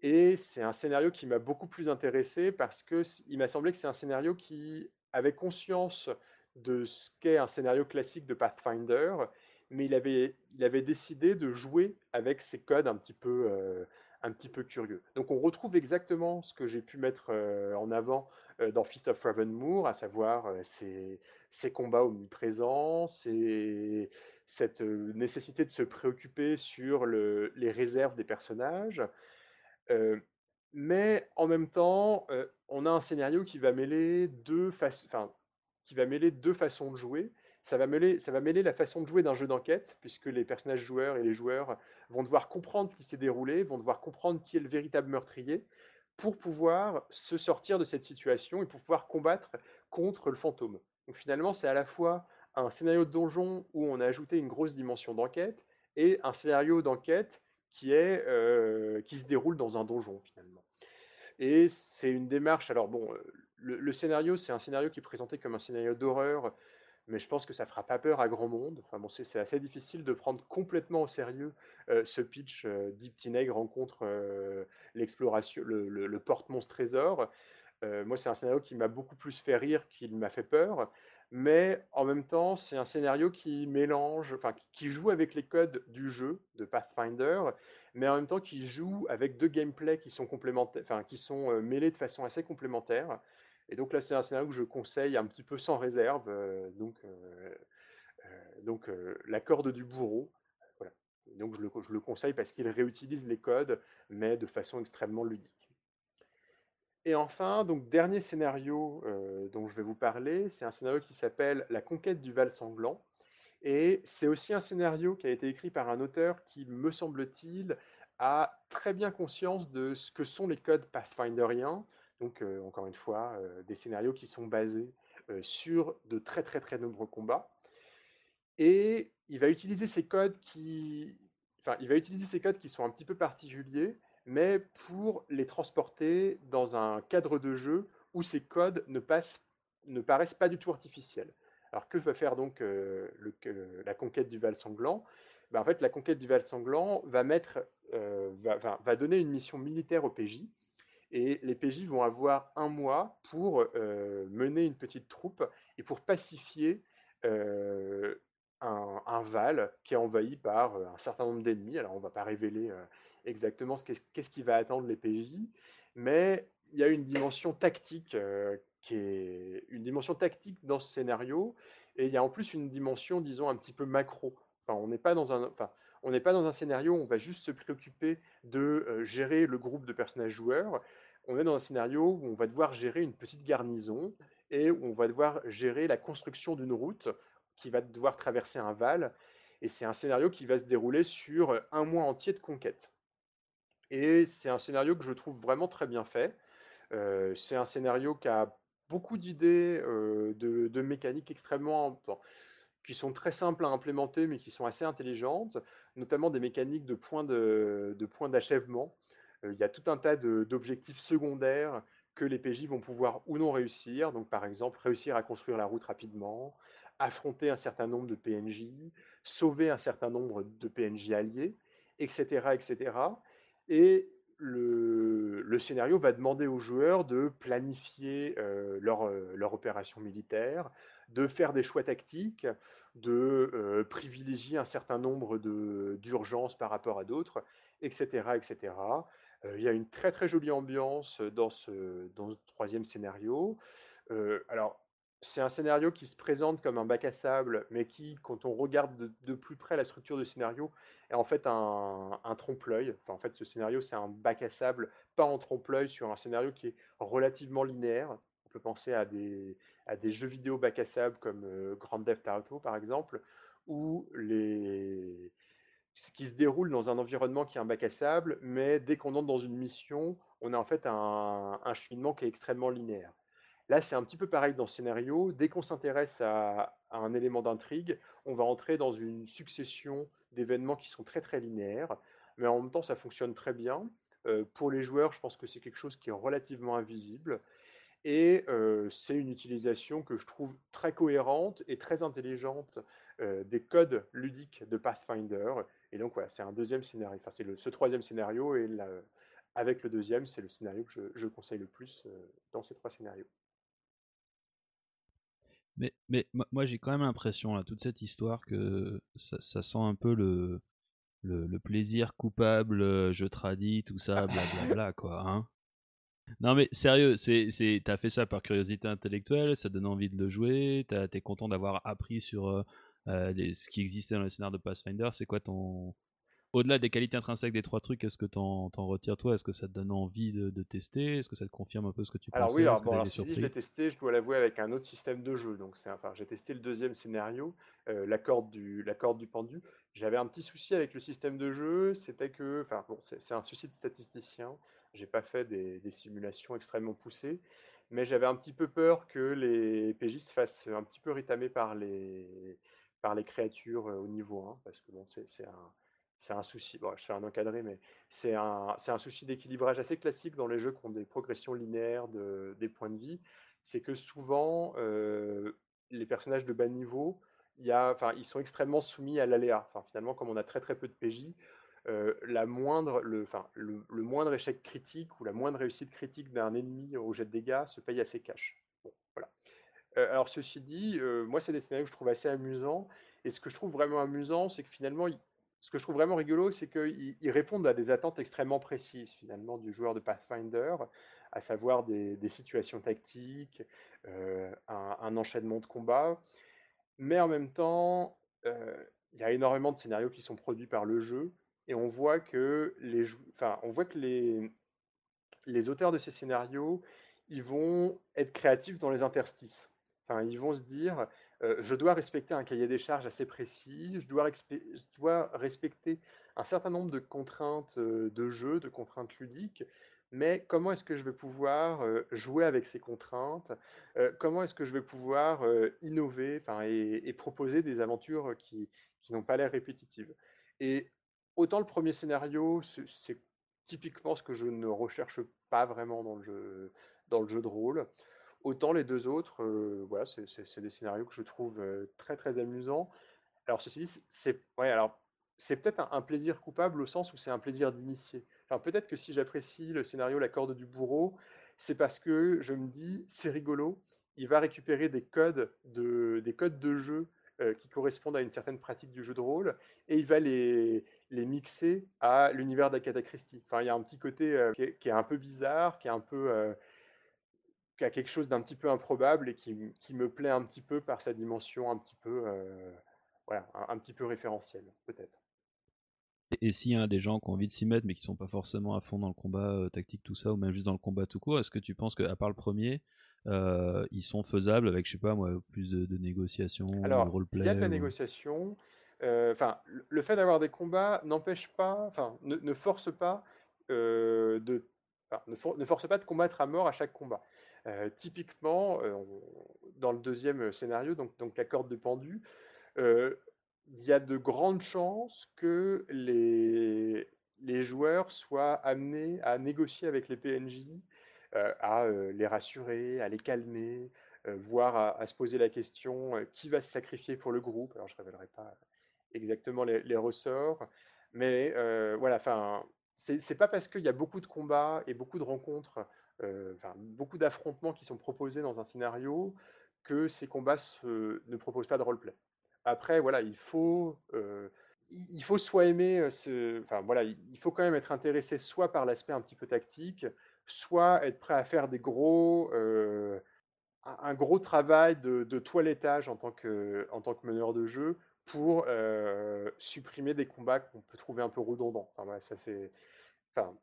Et c'est un scénario qui m'a beaucoup plus intéressé parce qu'il m'a semblé que c'est un scénario qui avait conscience de ce qu'est un scénario classique de Pathfinder, mais il avait, il avait décidé de jouer avec ces codes un petit peu, euh, un petit peu curieux. Donc on retrouve exactement ce que j'ai pu mettre euh, en avant euh, dans Fist of Ravenmoor, à savoir ces, ces, combats omniprésents, cette nécessité de se préoccuper sur le, les réserves des personnages. mais en même temps, on a un scénario qui va mêler deux, qui va mêler deux façons de jouer. Ça va, mêler, la façon de jouer d'un jeu d'enquête, puisque les personnages joueurs et les joueurs vont devoir comprendre ce qui s'est déroulé, vont devoir comprendre qui est le véritable meurtrier, pour pouvoir se sortir de cette situation et pour pouvoir combattre contre le fantôme. Donc finalement, c'est à la fois un scénario de donjon où on a ajouté une grosse dimension d'enquête et un scénario d'enquête qui, euh, qui se déroule dans un donjon finalement. Et c'est une démarche, alors bon, le, le scénario, c'est un scénario qui est présenté comme un scénario d'horreur mais je pense que ça fera pas peur à grand monde. Enfin c'est assez difficile de prendre complètement au sérieux euh, ce pitch euh, Deep Tineg rencontre euh, l'exploration, le, porte-monstre trésor. moi, c'est un scénario qui m'a beaucoup plus fait rire qu'il m'a fait peur, mais en même temps, c'est un scénario qui mélange, enfin, qui joue avec les codes du jeu de Pathfinder, mais en même temps qui joue avec deux gameplays qui sont complémentaires, enfin, qui sont mêlés de façon assez complémentaire. Et donc là, c'est un scénario que je conseille un petit peu sans réserve. Euh, donc, euh, euh, donc la corde du bourreau. Donc je le, je le conseille parce qu'il réutilise les codes, mais de façon extrêmement ludique. Et enfin, donc dernier scénario dont je vais vous parler, c'est un scénario qui s'appelle La conquête du Val sanglant. Et c'est aussi un scénario qui a été écrit par un auteur qui, me semble-t-il, a très bien conscience de ce que sont les codes pathfinderiens, donc, encore une fois, des scénarios qui sont basés sur de très très très nombreux combats. Et il va utiliser ces codes qui, enfin, il va utiliser ces codes qui sont un petit peu particuliers, mais pour les transporter dans un cadre de jeu où ces codes ne, passent, ne paraissent pas du tout artificiels. Alors que va faire donc la conquête du Val sanglant? Ben, En fait, la conquête du Val sanglant va, mettre, va, donner une mission militaire au PJ et les PJ vont avoir un mois pour mener une petite troupe et pour pacifier un, Val qui est envahi par un certain nombre d'ennemis. Alors on ne va pas révéler exactement ce qu'est-ce qui va attendre les PJ, mais il y a une dimension tactique qui est une dimension tactique dans ce scénario et il y a en plus une dimension disons un petit peu macro. Enfin, on n'est pas dans un, on n'est pas dans un scénario où on va juste se préoccuper de gérer le groupe de personnages joueurs. On est dans un scénario où on va devoir gérer une petite garnison et où on va devoir gérer la construction d'une route qui va devoir traverser un val. Et c'est un scénario qui va se dérouler sur un mois entier de conquête. Et c'est un scénario que je trouve vraiment très bien fait. c'est un scénario qui a beaucoup d'idées de, mécaniques extrêmement qui sont très simples à implémenter, mais qui sont assez intelligentes, notamment des mécaniques de points de, points d'achèvement. il y a tout un tas d'objectifs secondaires que les PJ vont pouvoir ou non réussir. Donc, par exemple, réussir à construire la route rapidement, affronter un certain nombre de PNJ, sauver un certain nombre de PNJ alliés, etc. etc. Et le, scénario va demander aux joueurs de planifier euh, leur, euh, leur, opération militaire, de faire des choix tactiques, de euh, privilégier un certain nombre d'urgences par rapport à d'autres, etc. etc. il y a une très très jolie ambiance dans ce, dans troisième scénario. alors, c'est un scénario qui se présente comme un bac à sable, mais qui, quand on regarde de, plus près la structure du scénario, est en fait un, trompe-l'œil. Enfin, en fait, ce scénario, c'est un bac à sable, pas en trompe-l'œil, sur un scénario qui est relativement linéaire. On peut penser à des, à des jeux vidéo bac à sable comme Grand Theft Auto, par exemple, où les qui se déroule dans un environnement qui est un bac à sable, mais dès qu'on entre dans une mission, on a en fait un cheminement qui est extrêmement linéaire. Là, c'est un petit peu pareil dans ce scénario. Dès qu'on s'intéresse à, un élément d'intrigue, on va entrer dans une succession d'événements qui sont très très linéaires, mais en même temps, ça fonctionne très bien. Pour les joueurs, je pense que c'est quelque chose qui est relativement invisible. Et euh, c'est une utilisation que je trouve très cohérente et très intelligente euh, des codes ludiques de Pathfinder. Et donc voilà, c'est un deuxième scénario. Enfin, c'est ce troisième scénario et avec le deuxième, c'est le scénario que je conseille le plus dans ces trois scénarios. Mais, mais moi, j'ai quand même l'impression, là, toute cette histoire, que ça, sent un peu le, le, plaisir coupable, je tradis, tout ça, blablabla, quoi. Hein non, mais sérieux, c'est, c'est, t'as fait ça par curiosité intellectuelle, ça donne envie de le jouer, t'es content d'avoir appris sur euh, euh, ce qui existait dans le scénario de Pathfinder, c'est quoi ton, au-delà des qualités intrinsèques des trois trucs, est-ce que t'en, en retires toi? Est-ce que ça te donne envie de, tester? Est-ce que ça te confirme un peu ce que tu penses Alors oui, alors, bon, alors, si je l'ai testé, je dois l'avouer avec un autre système de jeu. Donc c'est, enfin, j'ai testé le deuxième scénario, euh, la corde du, la corde du pendu. J'avais un petit souci avec le système de jeu, c'était que, enfin bon, c'est, un souci de statisticien. J'ai pas fait des, simulations extrêmement poussées, mais j'avais un petit peu peur que les PJ se fassent un petit peu ritamer par les, par les créatures euh, au niveau 1, parce que bon, c'est un c'est un souci, bon, je fais un encadré, mais c'est un, un, souci d'équilibrage assez classique dans les jeux qui ont des progressions linéaires de, des points de vie. C'est que souvent, euh, les personnages de bas niveau, y a, ils sont extrêmement soumis à l'aléa. Finalement, comme on a très très peu de PJ, euh, la moindre, le, enfin, le, moindre échec critique ou la moindre réussite critique d'un ennemi au jet de dégâts se paye assez cash. Bon, voilà. Euh, alors, ceci dit, moi, c'est des scénarios que je trouve assez amusants. Et ce que je trouve vraiment amusant, c'est que finalement, ce que je trouve vraiment rigolo, c'est qu'ils répondent à des attentes extrêmement précises, finalement, du joueur de Pathfinder, à savoir des, situations tactiques, euh, un, enchaînement de combats. Mais en même temps, euh, il y a énormément de scénarios qui sont produits par le jeu, et on voit que les, enfin, on voit que les, les auteurs de ces scénarios, ils vont être créatifs dans les interstices. Enfin, ils vont se dire, euh, je dois respecter un cahier des charges assez précis, je dois, respecter un certain nombre de contraintes euh, de jeu, de contraintes ludiques, mais comment est-ce que je vais pouvoir euh, jouer avec ces contraintes? Comment est-ce que je vais pouvoir innover et, et, proposer des aventures qui, qui n'ont pas l'air répétitives? Et autant le premier scénario, c'est typiquement ce que je ne recherche pas vraiment dans le jeu, dans le jeu de rôle. Autant les deux autres, voilà, c'est des scénarios que je trouve très très amusants. Alors ceci dit, c'est ouais, alors c'est peut-être un, plaisir coupable au sens où c'est un plaisir d'initier. Enfin, peut-être que si j'apprécie le scénario La corde du bourreau, c'est parce que je me dis c'est rigolo. Il va récupérer des codes de des codes de jeu qui correspondent à une certaine pratique du jeu de rôle et il va les les mixer à l'univers d'Agatha Christie. Enfin, il y a un petit côté qui, est, un peu bizarre, qui est un peu qui a quelque chose d'un petit peu improbable et qui, qui, me plaît un petit peu par sa dimension un petit peu, euh, voilà, un, petit peu référentielle, peut-être. Et, s'il y a des gens qui ont envie de s'y mettre mais qui sont pas forcément à fond dans le combat euh, tactique, tout ça, ou même juste dans le combat tout court, est-ce que tu penses qu'à part le premier, euh, ils sont faisables avec, je sais pas moi, plus de, négociations, Alors, de roleplay Il y a de la négociation. Enfin, le fait d'avoir des combats n'empêche pas, enfin, ne, ne, force pas de ne, force pas de combattre à mort à chaque combat. Typiquement, dans le deuxième scénario, donc, la corde de pendu, il y a de grandes chances que les, les joueurs soient amenés à négocier avec les PNJ, à les rassurer, à les calmer, voire à, se poser la question qui va se sacrifier pour le groupe. Alors je ne révélerai pas exactement les, ressorts, mais voilà, enfin, c'est pas parce qu'il y a beaucoup de combats et beaucoup de rencontres, beaucoup d'affrontements qui sont proposés dans un scénario que ces combats ne proposent pas de roleplay. Après, voilà, il faut, il faut soit aimer, enfin voilà, il faut quand même être intéressé soit par l'aspect un petit peu tactique, soit être prêt à faire des gros, un gros travail de, toilettage en tant, que, en tant que meneur de jeu pour supprimer des combats qu'on peut trouver un peu redondants. Enfin, ça c'est, enfin,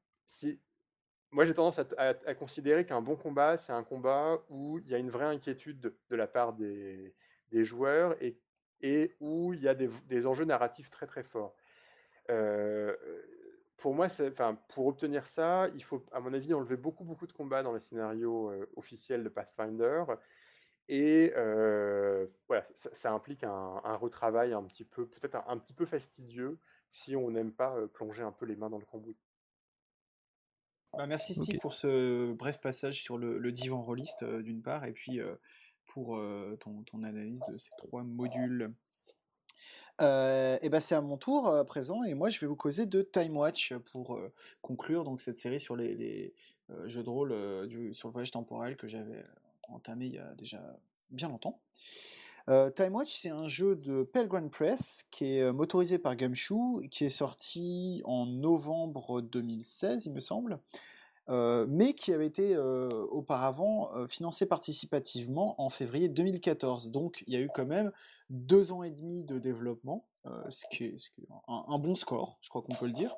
moi j'ai tendance à, considérer qu'un bon combat, c'est un combat où il y a une vraie inquiétude de, la part des, joueurs et où il y a des, enjeux narratifs très très forts. Euh, pour moi, pour obtenir ça, il faut, à mon avis, enlever beaucoup beaucoup de combats dans les scénarios euh, officiels de Pathfinder. Et euh, ça, implique un, retravail un petit peu, peut-être un, petit peu fastidieux si on n'aime pas plonger un peu les mains dans le cambouis. Bah, merci Steve pour ce bref passage sur le, divan rolliste d'une part, et puis pour euh, ton, analyse de ces trois modules. Euh, et ben c'est à mon tour à présent et moi je vais vous causer de Time Watch pour euh, conclure donc cette série sur les, jeux de rôle sur le voyage temporel que j'avais entamé il y a déjà bien longtemps. Time Watch c'est un jeu de Pelgrim Press qui est motorisé par Gumshoe qui est sorti en novembre 2016 il me semble euh, mais qui avait été euh, auparavant euh, financé participativement en février 2014. Donc il y a eu quand même deux ans et demi de développement, ce qui est, un, bon score, je crois qu'on peut le dire.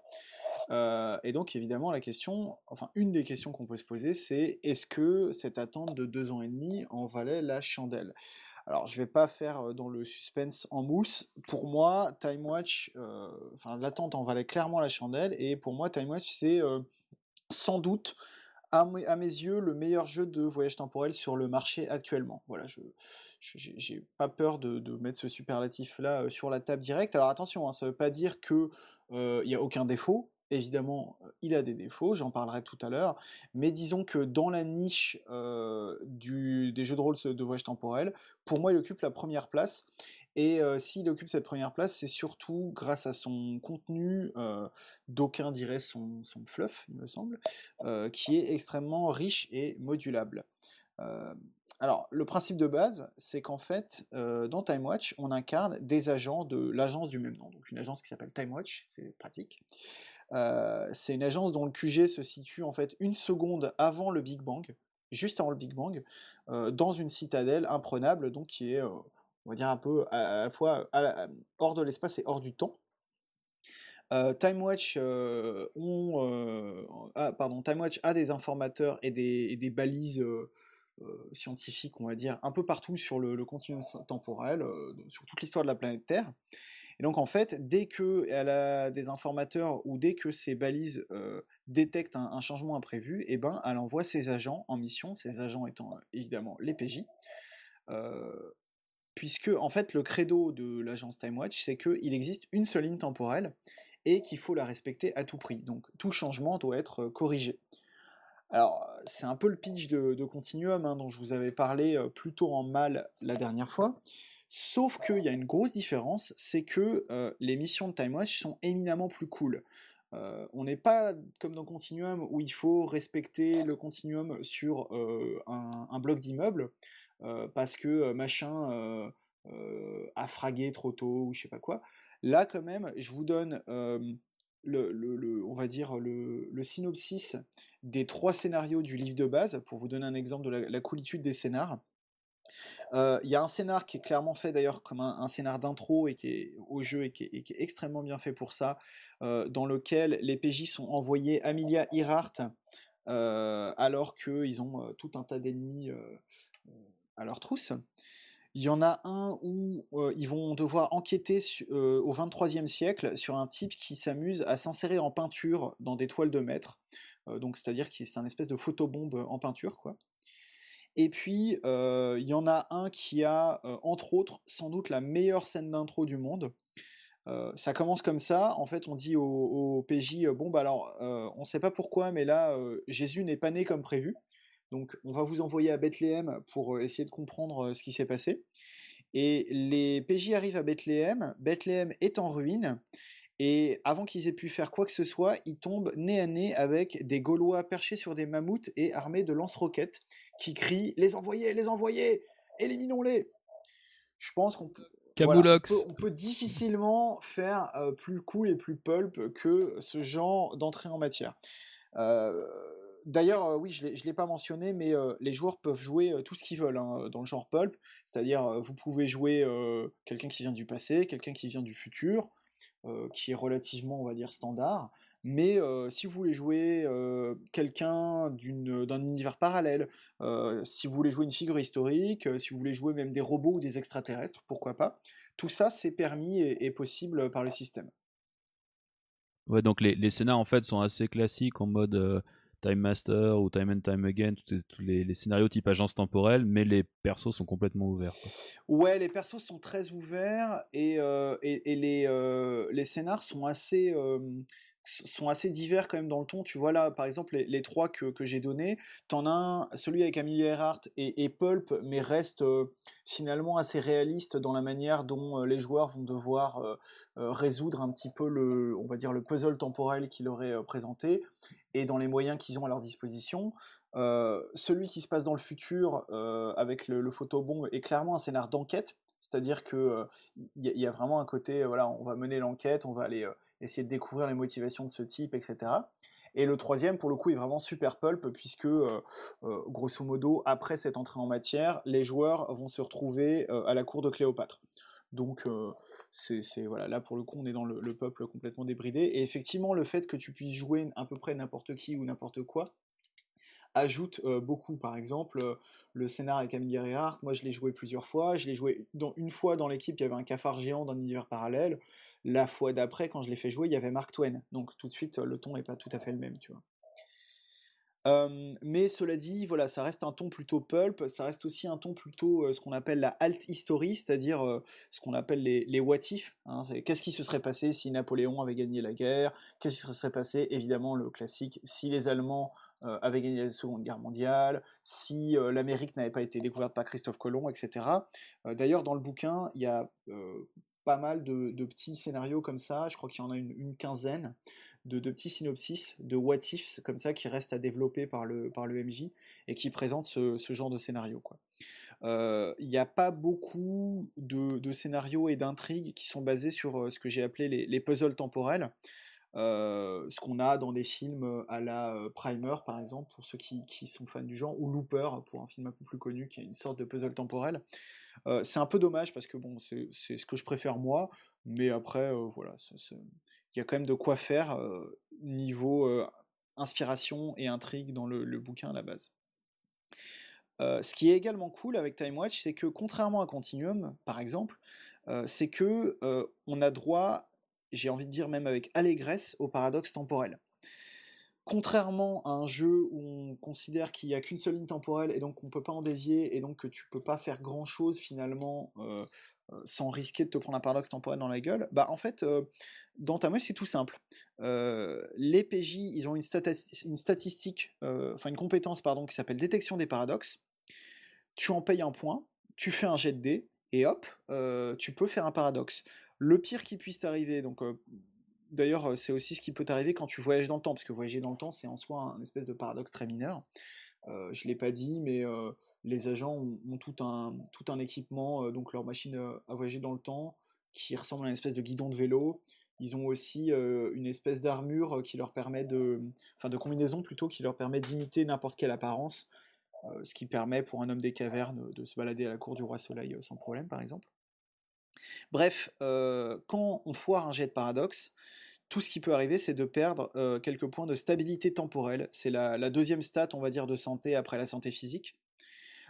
et donc évidemment la question, enfin une des questions qu'on peut se poser, c'est est-ce que cette attente de deux ans et demi en valait la chandelle? Alors, je vais pas faire dans le suspense en mousse. Pour moi, Time Watch, enfin, l'attente en valait clairement la chandelle. Et pour moi, Time Watch, c'est sans doute, à, mes yeux, le meilleur jeu de voyage temporel sur le marché actuellement. Voilà, je j'ai pas peur de, mettre ce superlatif-là sur la table directe. Alors attention, hein, ça ne veut pas dire qu'il n'y a aucun défaut. Évidemment, il a des défauts, j'en parlerai tout à l'heure. Mais disons que dans la niche du, des jeux de rôle de voyage temporel, pour moi, il occupe la première place. Et s'il occupe cette première place, c'est surtout grâce à son contenu, d'aucuns diraient son, fluff, il me semble, qui est extrêmement riche et modulable. alors, le principe de base, c'est qu'en fait, dans Time Watch, on incarne des agents de l'agence du même nom, donc une agence qui s'appelle Time Watch, c'est pratique. C'est une agence dont le QG se situe en fait une seconde avant le Big Bang, juste avant le Big Bang, dans une citadelle imprenable, donc qui est on va dire un peu à, la fois hors de l'espace et hors du temps. Euh, euh, euh, ah, Time Watch a des informateurs et des, balises scientifiques, on va dire, un peu partout sur le, continuum temporel, sur toute l'histoire de la planète Terre. Et donc en fait, dès qu'elle a des informateurs ou dès que ces balises détectent un, changement imprévu, eh ben, elle envoie ses agents en mission, ses agents étant évidemment les PJ, puisque en fait le credo de l'agence Time Watch, c'est qu'il existe une seule ligne temporelle et qu'il faut la respecter à tout prix. Donc tout changement doit être corrigé. Alors c'est un peu le pitch de, Continuum hein, dont je vous avais parlé plutôt en mal la dernière fois. Sauf qu'il y a une grosse différence, c'est que les missions de Time Watch sont éminemment plus cool. on n'est pas comme dans Continuum où il faut respecter le continuum sur un, bloc d'immeuble. Euh, parce que euh, machin euh, a fragué trop tôt ou je sais pas quoi. Là, quand même, je vous donne le, on va dire le, synopsis des trois scénarios du livre de base pour vous donner un exemple de la, coolitude des scénars. Il y a un scénar qui est clairement fait d'ailleurs comme un, scénar d'intro et qui est au jeu et qui est, extrêmement bien fait pour ça, dans lequel les PJ sont envoyés à Milia Earhart alors qu'ils ont tout un tas d'ennemis à leur trousse. Il y en a un où ils vont devoir enquêter au 23e siècle sur un type qui s'amuse à s'insérer en peinture dans des toiles de maître. donc c'est-à-dire que c'est un espèce de photobombe en peinture, quoi. Et puis, il y en a un qui a, entre autres, sans doute la meilleure scène d'intro du monde. ça commence comme ça. En fait, on dit au, PJ Bon, bah alors, on ne sait pas pourquoi, mais là, Jésus n'est pas né comme prévu. Donc, on va vous envoyer à Bethléem pour essayer de comprendre ce qui s'est passé. Et les PJ arrivent à Bethléem. Bethléem est en ruine. Et avant qu'ils aient pu faire quoi que ce soit, ils tombent nez à nez avec des Gaulois perchés sur des mammouths et armés de lance-roquettes qui crient Les envoyer, les envoyer, éliminons-les Je pense qu'on peut, on, peut, difficilement faire euh, plus cool et plus pulp que ce genre d'entrée en matière. Euh, d'ailleurs, euh, oui, je ne l'ai pas mentionné, mais les joueurs peuvent jouer tout ce qu'ils veulent hein, dans le genre pulp. C'est-à-dire, vous pouvez jouer quelqu'un qui vient du passé, quelqu'un qui vient du futur, euh, qui est relativement, on va dire, standard. Mais euh, si vous voulez jouer euh, quelqu'un d'un univers parallèle, si vous voulez jouer une figure historique, si vous voulez jouer même des robots ou des extraterrestres, pourquoi pas, tout ça c'est permis et, possible par le système. Ouais, donc les, les scénars en fait sont assez classiques en mode Time Master ou Time and Time Again, tous les, scénarios type agence temporelle, mais les persos sont complètement ouverts. Ouais, les persos sont très ouverts et, euh, et, les, euh, les scénars sont assez, euh, sont assez divers quand même dans le ton. Tu vois là, par exemple, les, trois que, que j'ai donnés, t'en as un, celui avec Amelia Earhart et, et Pulp, mais reste euh, finalement assez réaliste dans la manière dont euh, les joueurs vont devoir euh, résoudre un petit peu le, on va dire, le puzzle temporel qu'il aurait présenté et dans les moyens qu'ils ont à leur disposition. celui qui se passe dans le futur avec le, le photobomb est clairement un scénar d'enquête, c'est-à-dire que il y, a vraiment un côté, voilà, on va mener l'enquête, on va aller essayer de découvrir les motivations de ce type, etc. Et le troisième, pour le coup, est vraiment super pulp, puisque, euh, euh, grosso modo, après cette entrée en matière, les joueurs vont se retrouver euh, à la cour de Cléopâtre. Donc, c'est voilà, là, pour le coup, on est dans le, peuple complètement débridé. Et effectivement, le fait que tu puisses jouer à peu près n'importe qui ou n'importe quoi, ajoute beaucoup. Par exemple, le scénar avec Amelie Earhart, moi je l'ai joué plusieurs fois. Je l'ai joué une fois dans l'équipe, il y avait un cafard géant d'un univers parallèle. La fois d'après, quand je l'ai fait jouer, il y avait Mark Twain. Donc tout de suite, le ton n'est pas tout à fait le même, tu vois. mais cela dit, voilà, ça reste un ton plutôt pulp, ça reste aussi un ton plutôt ce qu'on appelle la alt history, c'est-à-dire ce qu'on appelle les, les what if. Hein, qu'est-ce qui se serait passé si Napoléon avait gagné la guerre? Qu'est-ce qui se serait passé Évidemment, le classique, si les Allemands avaient gagné la Seconde Guerre mondiale, si l'Amérique n'avait pas été découverte par Christophe Colomb, etc. D'ailleurs, dans le bouquin, il y a pas mal de, petits scénarios comme ça, je crois qu'il y en a une, quinzaine, de, petits synopsis, de what ifs comme ça qui restent à développer par le, par le MJ et qui présentent ce, genre de scénario. Euh, il n'y a pas beaucoup de, scénarios et d'intrigues qui sont basés sur euh, ce que j'ai appelé les, puzzles temporels. Euh, ce qu'on a dans des films à la Primer par exemple pour ceux qui, qui, sont fans du genre ou Looper pour un film un peu plus connu qui est une sorte de puzzle temporel c'est un peu dommage parce que bon, c'est ce que je préfère moi, mais après, voilà, il y a quand même de quoi faire niveau inspiration et intrigue dans le, bouquin à la base. ce qui est également cool avec Time Watch, c'est que contrairement à Continuum, par exemple, c'est que on a droit, j'ai envie de dire même avec allégresse, au paradoxe temporel contrairement à un jeu où on considère qu'il n'y a qu'une seule ligne temporelle et donc qu'on ne peut pas en dévier et donc que tu peux pas faire grand chose finalement euh, euh, sans risquer de te prendre un paradoxe temporel dans la gueule, bah en fait euh, dans ta c'est tout simple. les PJ ils ont une, une statistique, enfin une compétence pardon qui s'appelle détection des paradoxes. Tu en payes un point, tu fais un jet de dés et hop, tu peux faire un paradoxe. Le pire qui puisse t'arriver, donc D'ailleurs, c'est aussi ce qui peut t'arriver quand tu voyages dans le temps, parce que voyager dans le temps, c'est en soi un espèce de paradoxe très mineur. Euh, je ne l'ai pas dit, mais les agents ont, tout, un, tout un équipement, donc leur machine à voyager dans le temps, qui ressemble à une espèce de guidon de vélo. Ils ont aussi une espèce d'armure qui leur permet de, enfin de combinaison plutôt, qui leur permet d'imiter n'importe quelle apparence, ce qui permet pour un homme des cavernes de se balader à la cour du roi Soleil sans problème, par exemple. Bref, quand on foire un jet de paradoxe, tout ce qui peut arriver, c'est de perdre euh, quelques points de stabilité temporelle. C'est la, deuxième stat, on va dire, de santé après la santé physique.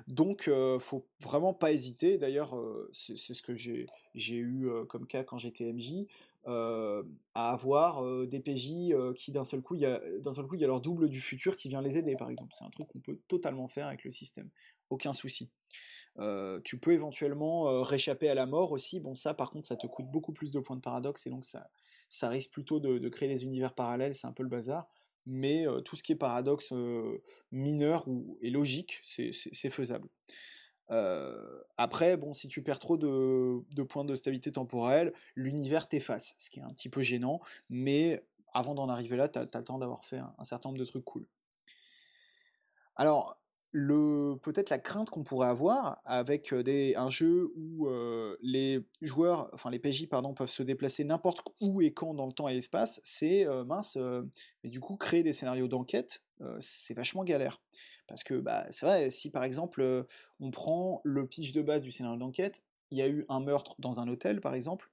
Donc, ne faut vraiment pas hésiter. D'ailleurs, c'est ce que j'ai eu comme cas quand j'étais MJ, à avoir des PJ qui d'un seul coup, il y a d'un seul coup, il y a leur double du futur qui vient les aider, par exemple. C'est un truc qu'on peut totalement faire avec le système, aucun souci. tu peux éventuellement réchapper à la mort aussi. Bon, ça, par contre, ça te coûte beaucoup plus de points de paradoxe et donc ça, ça risque plutôt de créer des univers parallèles. C'est un peu le bazar mais tout ce qui est paradoxe mineur ou, et logique, c'est faisable. après, bon, si tu perds trop de, points de stabilité temporelle, l'univers t'efface, ce qui est un petit peu gênant, mais avant d'en arriver là, tu as, le temps d'avoir fait un, certain nombre de trucs cool. Alors, le peut-être la crainte qu'on pourrait avoir avec des, un jeu où les joueurs, enfin les PJ pardon, peuvent se déplacer n'importe où et quand dans le temps et l'espace, c'est mince, mais du coup créer des scénarios d'enquête, c'est vachement galère. Parce que bah, c'est vrai, si par exemple on prend le pitch de base du scénario d'enquête, il y a eu un meurtre dans un hôtel par exemple,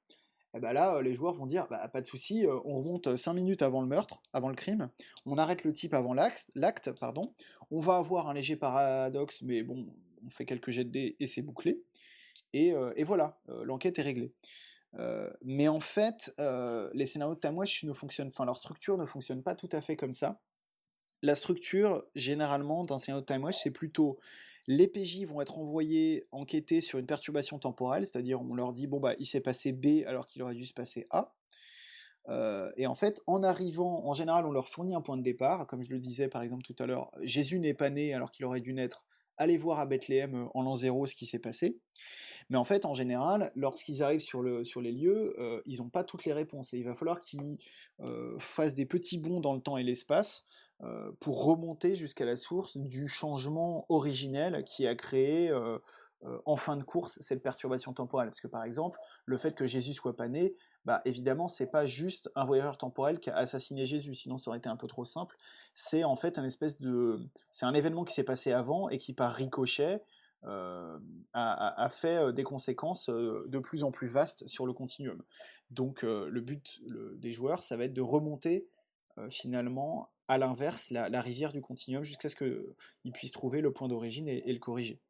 et bah là, les joueurs vont dire bah, pas de souci, on remonte 5 minutes avant le meurtre, avant le crime, on arrête le type avant l'acte, pardon, on va avoir un léger paradoxe, mais bon, on fait quelques jets de dés et c'est bouclé, et, voilà, l'enquête est réglée. mais en fait, les scénarios de Tamwash ne fonctionnent, enfin leur structure ne fonctionne pas tout à fait comme ça. La structure, généralement, d'un scénario de Time c'est plutôt les PJ vont être envoyés enquêter sur une perturbation temporelle, c'est-à-dire on leur dit bon bah il s'est passé B alors qu'il aurait dû se passer A. Euh, et en fait, en arrivant, en général, on leur fournit un point de départ, comme je le disais par exemple tout à l'heure, Jésus n'est pas né alors qu'il aurait dû naître. Allez voir à Bethléem euh, en l'an zéro ce qui s'est passé. Mais en fait, en général, lorsqu'ils arrivent sur, le, sur les lieux, euh, ils n'ont pas toutes les réponses. Et il va falloir qu'ils fassent des petits bonds dans le temps et l'espace pour remonter jusqu'à la source du changement originel qui a créé euh, euh, en fin de course cette perturbation temporelle. Parce que par exemple, le fait que Jésus soit pas né, bah évidemment, c'est pas juste un voyageur temporel qui a assassiné Jésus, sinon ça aurait été un peu trop simple. C'est en fait un espèce de, c'est un événement qui s'est passé avant et qui par ricochet a, fait des conséquences de plus en plus vastes sur le continuum. Donc le but des joueurs, ça va être de remonter finalement à l'inverse la, rivière du continuum jusqu'à ce qu'ils puissent trouver le point d'origine et, le corriger.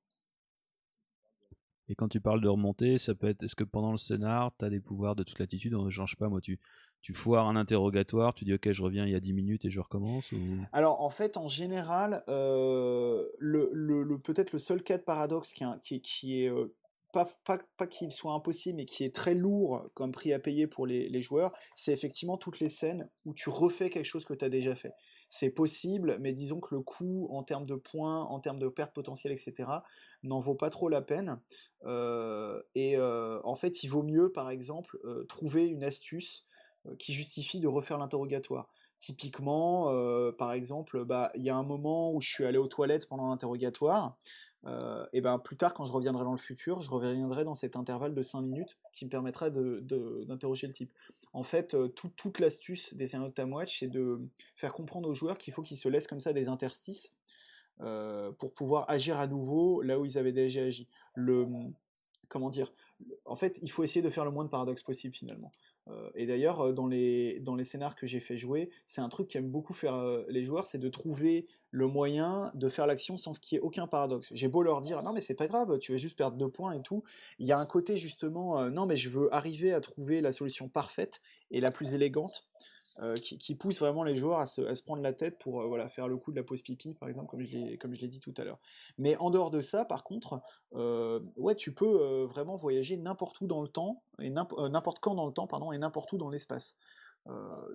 Et quand tu parles de remonter, ça peut être est-ce que pendant le scénar, tu as des pouvoirs de toute latitude On ne change pas, moi, tu, tu foires un interrogatoire, tu dis ok, je reviens il y a 10 minutes et je recommence Alors en fait, en général, euh, le, peut-être le seul cas de paradoxe qui, qui, est euh, pas, pas, qu'il soit impossible, mais qui est très lourd comme prix à payer pour les, les joueurs, c'est effectivement toutes les scènes où tu refais quelque chose que tu as déjà fait c'est possible, mais disons que le coût en termes de points, en termes de pertes potentielles, etc., n'en vaut pas trop la peine. Euh, et euh, en fait, il vaut mieux, par exemple, euh, trouver une astuce qui justifie de refaire l'interrogatoire. Typiquement, par exemple, bah, il y a un moment où je suis allé aux toilettes pendant l'interrogatoire, euh, et ben plus tard, quand je reviendrai dans le futur, je reviendrai dans cet intervalle de 5 minutes qui me permettra d'interroger le type. En fait, euh, toute l'astuce des scénarios de Tamwatch, c'est de faire comprendre aux joueurs qu'il faut qu'ils se laissent comme ça des interstices euh, pour pouvoir agir à nouveau là où ils avaient déjà agi. Le, comment dire En fait, il faut essayer de faire le moins de paradoxes possible finalement. Euh, et d'ailleurs, euh, dans les, dans les scénars que j'ai fait jouer, c'est un truc qu'aiment beaucoup faire euh, les joueurs, c'est de trouver le moyen de faire l'action sans qu'il y ait aucun paradoxe. J'ai beau leur dire, non mais c'est pas grave, tu vas juste perdre deux points et tout. Il y a un côté justement, non mais je veux arriver à trouver la solution parfaite et la plus élégante euh, qui, pousse vraiment les joueurs à se, prendre la tête pour euh, voilà, faire le coup de la pause pipi, par exemple, comme je l'ai dit tout à l'heure. Mais en dehors de ça, par contre, euh, ouais, tu peux vraiment voyager n'importe où dans le temps, et n'importe quand dans le temps, pardon, et n'importe où dans l'espace.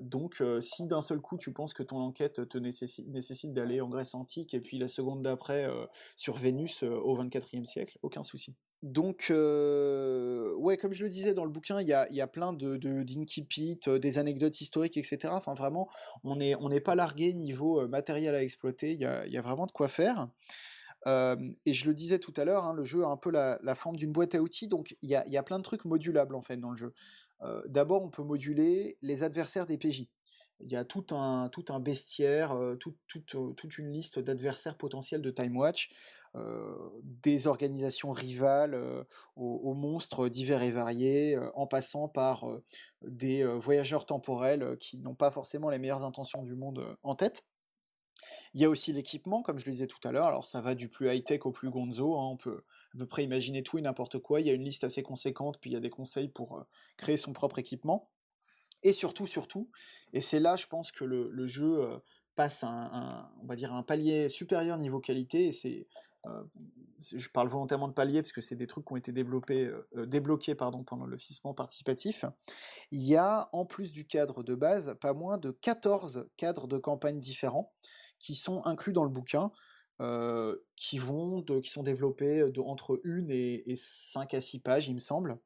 Donc, si d'un seul coup tu penses que ton enquête te nécessite, nécessite d'aller en Grèce antique et puis la seconde d'après sur Vénus au 24e siècle, aucun souci. Donc, euh, ouais, comme je le disais dans le bouquin, il y a, y a, plein de, euh, des anecdotes historiques, etc. Enfin, vraiment, on n'est on pas largué niveau euh, matériel à exploiter. Il y a, y a, vraiment de quoi faire. et je le disais tout à l'heure, hein, le jeu a un peu la, la forme d'une boîte à outils, donc il y a, y a, plein de trucs modulables en fait dans le jeu. D'abord, on peut moduler les adversaires des PJ. Il y a tout un, tout un bestiaire, tout, toute une liste d'adversaires potentiels de Time Watch. Des organisations rivales aux, monstres divers et variés, en passant par des voyageurs temporels qui n'ont pas forcément les meilleures intentions du monde en tête. Il y a aussi l'équipement, comme je le disais tout à l'heure. Alors ça va du plus high-tech au plus gonzo. Hein. On peut à peu près imaginer tout et n'importe quoi. Il y a une liste assez conséquente, puis il y a des conseils pour euh, créer son propre équipement. Et surtout, surtout, et c'est là, je pense que le, jeu euh, passe un, on va dire un palier supérieur niveau qualité. Et c'est, euh, je parle volontairement de palier parce que c'est des trucs qui ont été développés, débloqués pardon, pendant le financement participatif. Il y a, en plus du cadre de base, pas moins de 14 cadres de campagne différents qui sont inclus dans le bouquin. qui, vont qui sont développés de, entre 1 et, et 5 à 6 pages, il me semble.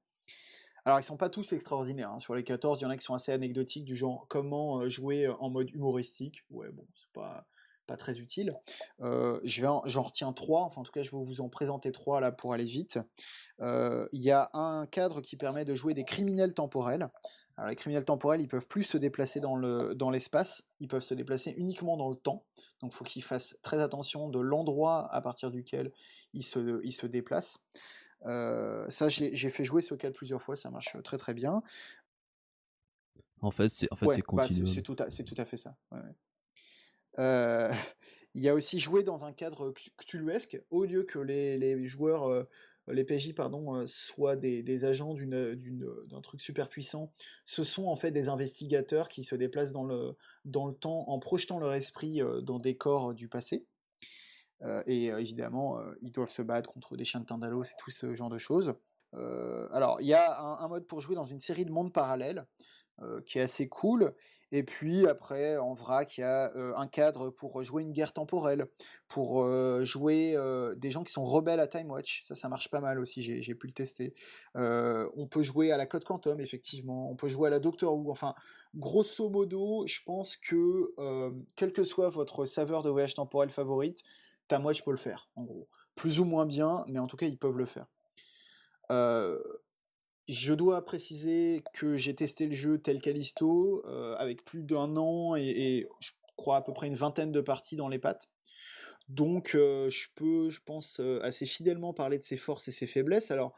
Alors, ils sont pas tous extraordinaires. Hein. Sur les 14, il y en a qui sont assez anecdotiques, du genre comment jouer en mode humoristique. Ouais, bon, c'est pas, pas très utile. j'en retiens trois, enfin en tout cas je vais vous en présenter trois là pour aller vite. Il y a un cadre qui permet de jouer des criminels temporels. Alors les criminels temporels, ils peuvent plus se déplacer dans, le, dans l'espace, ils peuvent se déplacer uniquement dans le temps. Donc il faut qu'ils fassent très attention de l'endroit à partir duquel ils se, se déplacent. ça, j'ai fait jouer ce cadre plusieurs fois, ça marche très très bien. En fait, c'est en fait, c'est bah, c'est tout, tout, à fait ça. il y a aussi joué dans un cadre cthulhuesque, au lieu que les, les joueurs les PJ pardon, euh, soient des, agents d'un truc super puissant, ce sont en fait des investigateurs qui se déplacent dans le, dans le temps en projetant leur esprit euh, dans des corps du passé. Euh, et évidemment, ils doivent se battre contre des chiens de Tindalos et tout ce genre de choses. alors, il y a un, mode pour jouer dans une série de mondes parallèles qui est assez cool. Et puis après, en vrac, il y a un cadre pour jouer une guerre temporelle, pour jouer des gens qui sont rebelles à Time Watch. Ça, ça marche pas mal aussi, j'ai pu le tester. on peut jouer à la Code Quantum, effectivement. On peut jouer à la Doctor Who. Enfin, grosso modo, je pense que, quelle que soit votre saveur de voyage temporel favorite, Time Watch peut le faire, en gros. Plus ou moins bien, mais en tout cas, ils peuvent le faire. Je dois préciser que j'ai testé le jeu tel Callisto, euh, avec plus d'un an et, je crois à peu près une vingtaine de parties dans les pattes. Donc euh, je peux, je pense, euh, assez fidèlement parler de ses forces et ses faiblesses. Alors,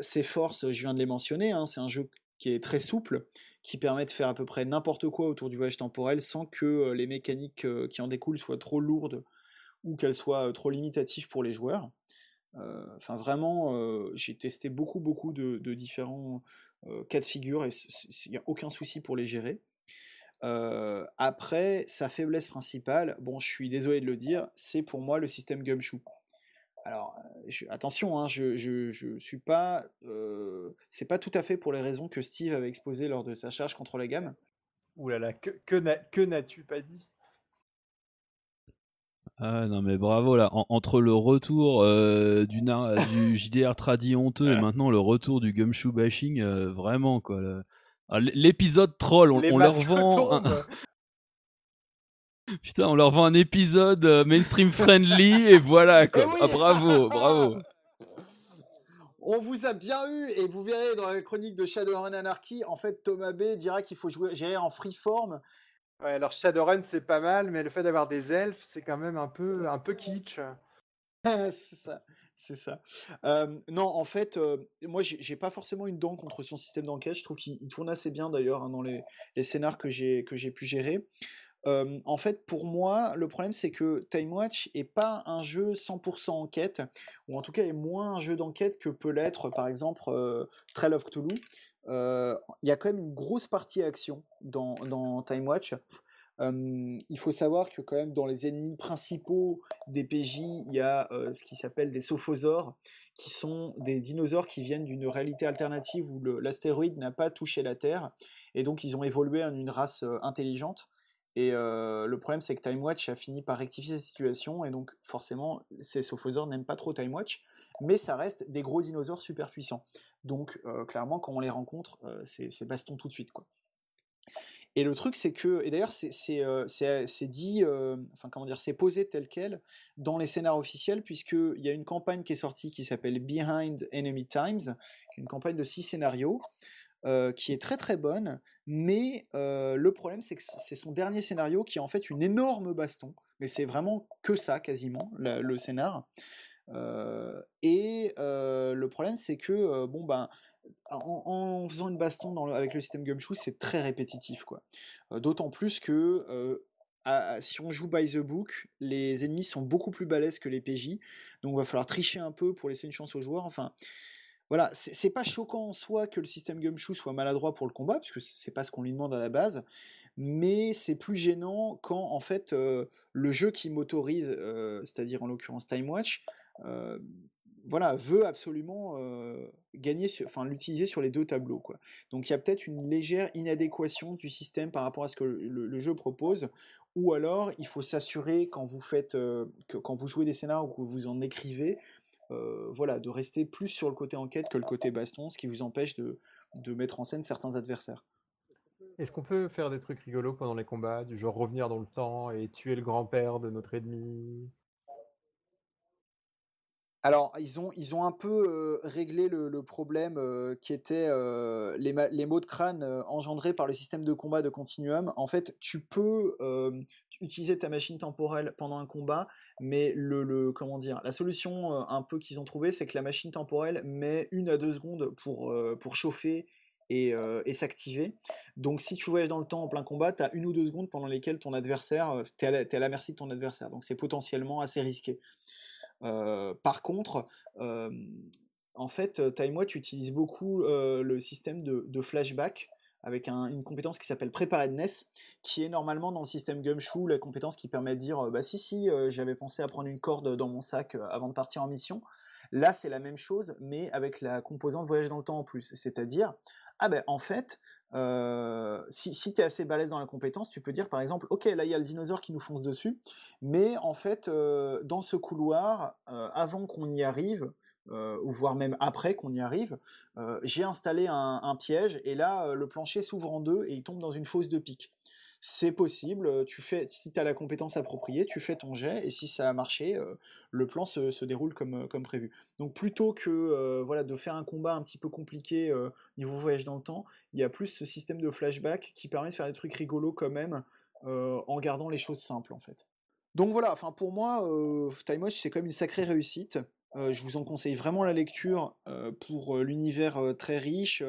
ses forces, je viens de les mentionner, hein, c'est un jeu qui est très souple, qui permet de faire à peu près n'importe quoi autour du voyage temporel sans que les mécaniques qui en découlent soient trop lourdes ou qu'elles soient trop limitatives pour les joueurs. Euh, enfin, vraiment, euh, j'ai testé beaucoup, beaucoup de, différents euh, cas de figure et il n'y a aucun souci pour les gérer. après, sa faiblesse principale, bon, je suis désolé de le dire, c'est pour moi le système Gumshoe. Alors, attention, hein, je, je, suis pas, c'est pas tout à fait pour les raisons que Steve avait exposées lors de sa charge contre la gamme. Ouh là là, que, que n'as-tu pas dit? Ah non mais bravo là, entre le retour euh, du, du JDR tradi honteux et maintenant le retour du gumshoe bashing, euh, vraiment quoi. Ah, l'épisode troll, on, leur vend... Putain, on leur vend un épisode euh, mainstream friendly et voilà quoi. Ah, bravo, bravo. On vous a bien eu et vous verrez dans la chronique de Shadowrun Anarchy, en fait Thomas B dira qu'il faut jouer, gérer en freeform Alors Shadowrun c'est pas mal, mais le fait d'avoir des elfes, c'est quand même un peu, un peu kitsch. c'est ça, c'est non, en fait, moi j'ai pas forcément une dent contre son système d'enquête. Je trouve qu'il tourne assez bien d'ailleurs hein, dans les, les scénars que j'ai que j'ai pu gérer. en fait, pour moi, le problème c'est que Time Watch est pas un jeu 100% enquête, ou en tout cas est moins un jeu d'enquête que peut l'être par exemple Trail of Cthulhu il y a quand même une grosse partie action dans, Time Watch. il faut savoir que quand même dans les ennemis principaux des PJ, il y a ce qui s'appelle des sophosaures, qui sont des dinosaures qui viennent d'une réalité alternative où l'astéroïde n'a pas touché la Terre, et donc ils ont évolué en une race intelligente. Et le problème, c'est que Time Watch a fini par rectifier cette situation, et donc forcément, ces sophosaures n'aiment pas trop Time Watch, mais ça reste des gros dinosaures super puissants. Donc euh, clairement, quand on les rencontre, euh, c'est baston tout de suite. Quoi. Et le truc, c'est que, et d'ailleurs, c'est euh, dit, enfin comment dire, c'est posé tel quel dans les scénars officiels, puisqu'il y a une campagne qui est sortie qui s'appelle Behind Enemy Times, une campagne de six scénarios, qui est très très bonne, mais le problème, c'est que c'est son dernier scénario qui est en fait une énorme baston, mais c'est vraiment que ça quasiment, le scénar et le problème, c'est que, bon, ben, en, faisant une baston avec le système Gumshoe, c'est très répétitif, quoi. D'autant plus que si on joue by the book, les ennemis sont beaucoup plus balèzes que les PJ, donc il va falloir tricher un peu pour laisser une chance aux joueurs. Enfin, voilà, c'est pas choquant en soi que le système Gumshoe soit maladroit pour le combat, puisque c'est pas ce qu'on lui demande à la base, mais c'est plus gênant quand en fait le jeu qui m'autorise, c'est-à-dire en l'occurrence Time Watch, voilà, veut absolument gagner, enfin l'utiliser sur les deux tableaux. Quoi. Donc il y a peut-être une légère inadéquation du système par rapport à ce que le, jeu propose, ou alors il faut s'assurer quand vous faites, que, quand vous jouez des scénarios ou que vous en écrivez, voilà, de rester plus sur le côté enquête que le côté baston, ce qui vous empêche de, de mettre en scène certains adversaires. Est-ce qu'on peut faire des trucs rigolos pendant les combats, du genre revenir dans le temps et tuer le grand-père de notre ennemi? Alors, ils ont, un peu réglé le, problème qui était les, maux de crâne engendrés par le système de combat de Continuum. En fait, tu peux utiliser ta machine temporelle pendant un combat, mais le, la solution un peu qu'ils ont trouvée, c'est que la machine temporelle met une à deux secondes pour, pour chauffer et, s'activer. Donc si tu voyages dans le temps en plein combat, tu as une ou deux secondes pendant lesquelles ton adversaire, tu es, à la merci de ton adversaire. Donc c'est potentiellement assez risqué par contre, en fait, TimeWatch utilise beaucoup le système de, flashback avec une compétence qui s'appelle Preparedness, qui est normalement dans le système Gumshoe, la compétence qui permet de dire bah si si j'avais pensé à prendre une corde dans mon sac avant de partir en mission. Là c'est la même chose mais avec la composante voyage dans le temps en plus, c'est-à-dire ah ben en fait, si, si tu es assez balèze dans la compétence, tu peux dire par exemple, ok là il y a le dinosaure qui nous fonce dessus, mais en fait dans ce couloir, avant qu'on y arrive, ou voire même après qu'on y arrive, j'ai installé un, un, piège et là le plancher s'ouvre en deux et il tombe dans une fosse de pique c'est possible. Tu fais, si tu as la compétence appropriée, tu fais ton jet, et si ça a marché, le plan se, déroule comme, comme, prévu. Donc plutôt que voilà, de faire un combat un petit peu compliqué niveau voyage dans le temps, il y a plus ce système de flashback qui permet de faire des trucs rigolos quand même, en gardant les choses simples en fait. Donc voilà, enfin pour moi, Time Watch c'est comme une sacrée réussite. Je vous en conseille vraiment la lecture pour l'univers très riche,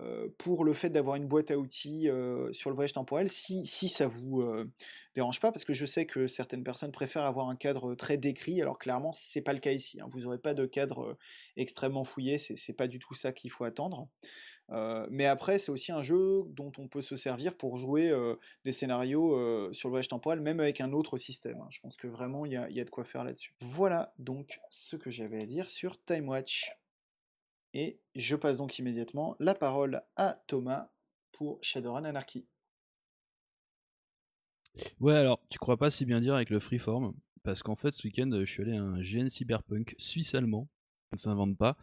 euh, pour le fait d'avoir une boîte à outils euh, sur le voyage temporel, si, si ça vous euh, dérange pas, parce que je sais que certaines personnes préfèrent avoir un cadre très décrit, alors clairement c'est pas le cas ici. Hein. vous n'aurez pas de cadre extrêmement fouillé, c'est pas du tout ça qu'il faut attendre. Mais après, c'est aussi un jeu dont on peut se servir pour jouer des scénarios sur le voyage temporel, même avec un autre système. Hein. Je pense que vraiment, il y a, de quoi faire là-dessus. Voilà donc ce que j'avais à dire sur Time Watch. Et je passe donc immédiatement la parole à Thomas pour Shadowrun Anarchy. Ouais, alors tu crois pas si bien dire avec le freeform, parce qu'en fait ce week-end je suis allé à un GN Cyberpunk suisse-allemand, ça ne s'invente pas,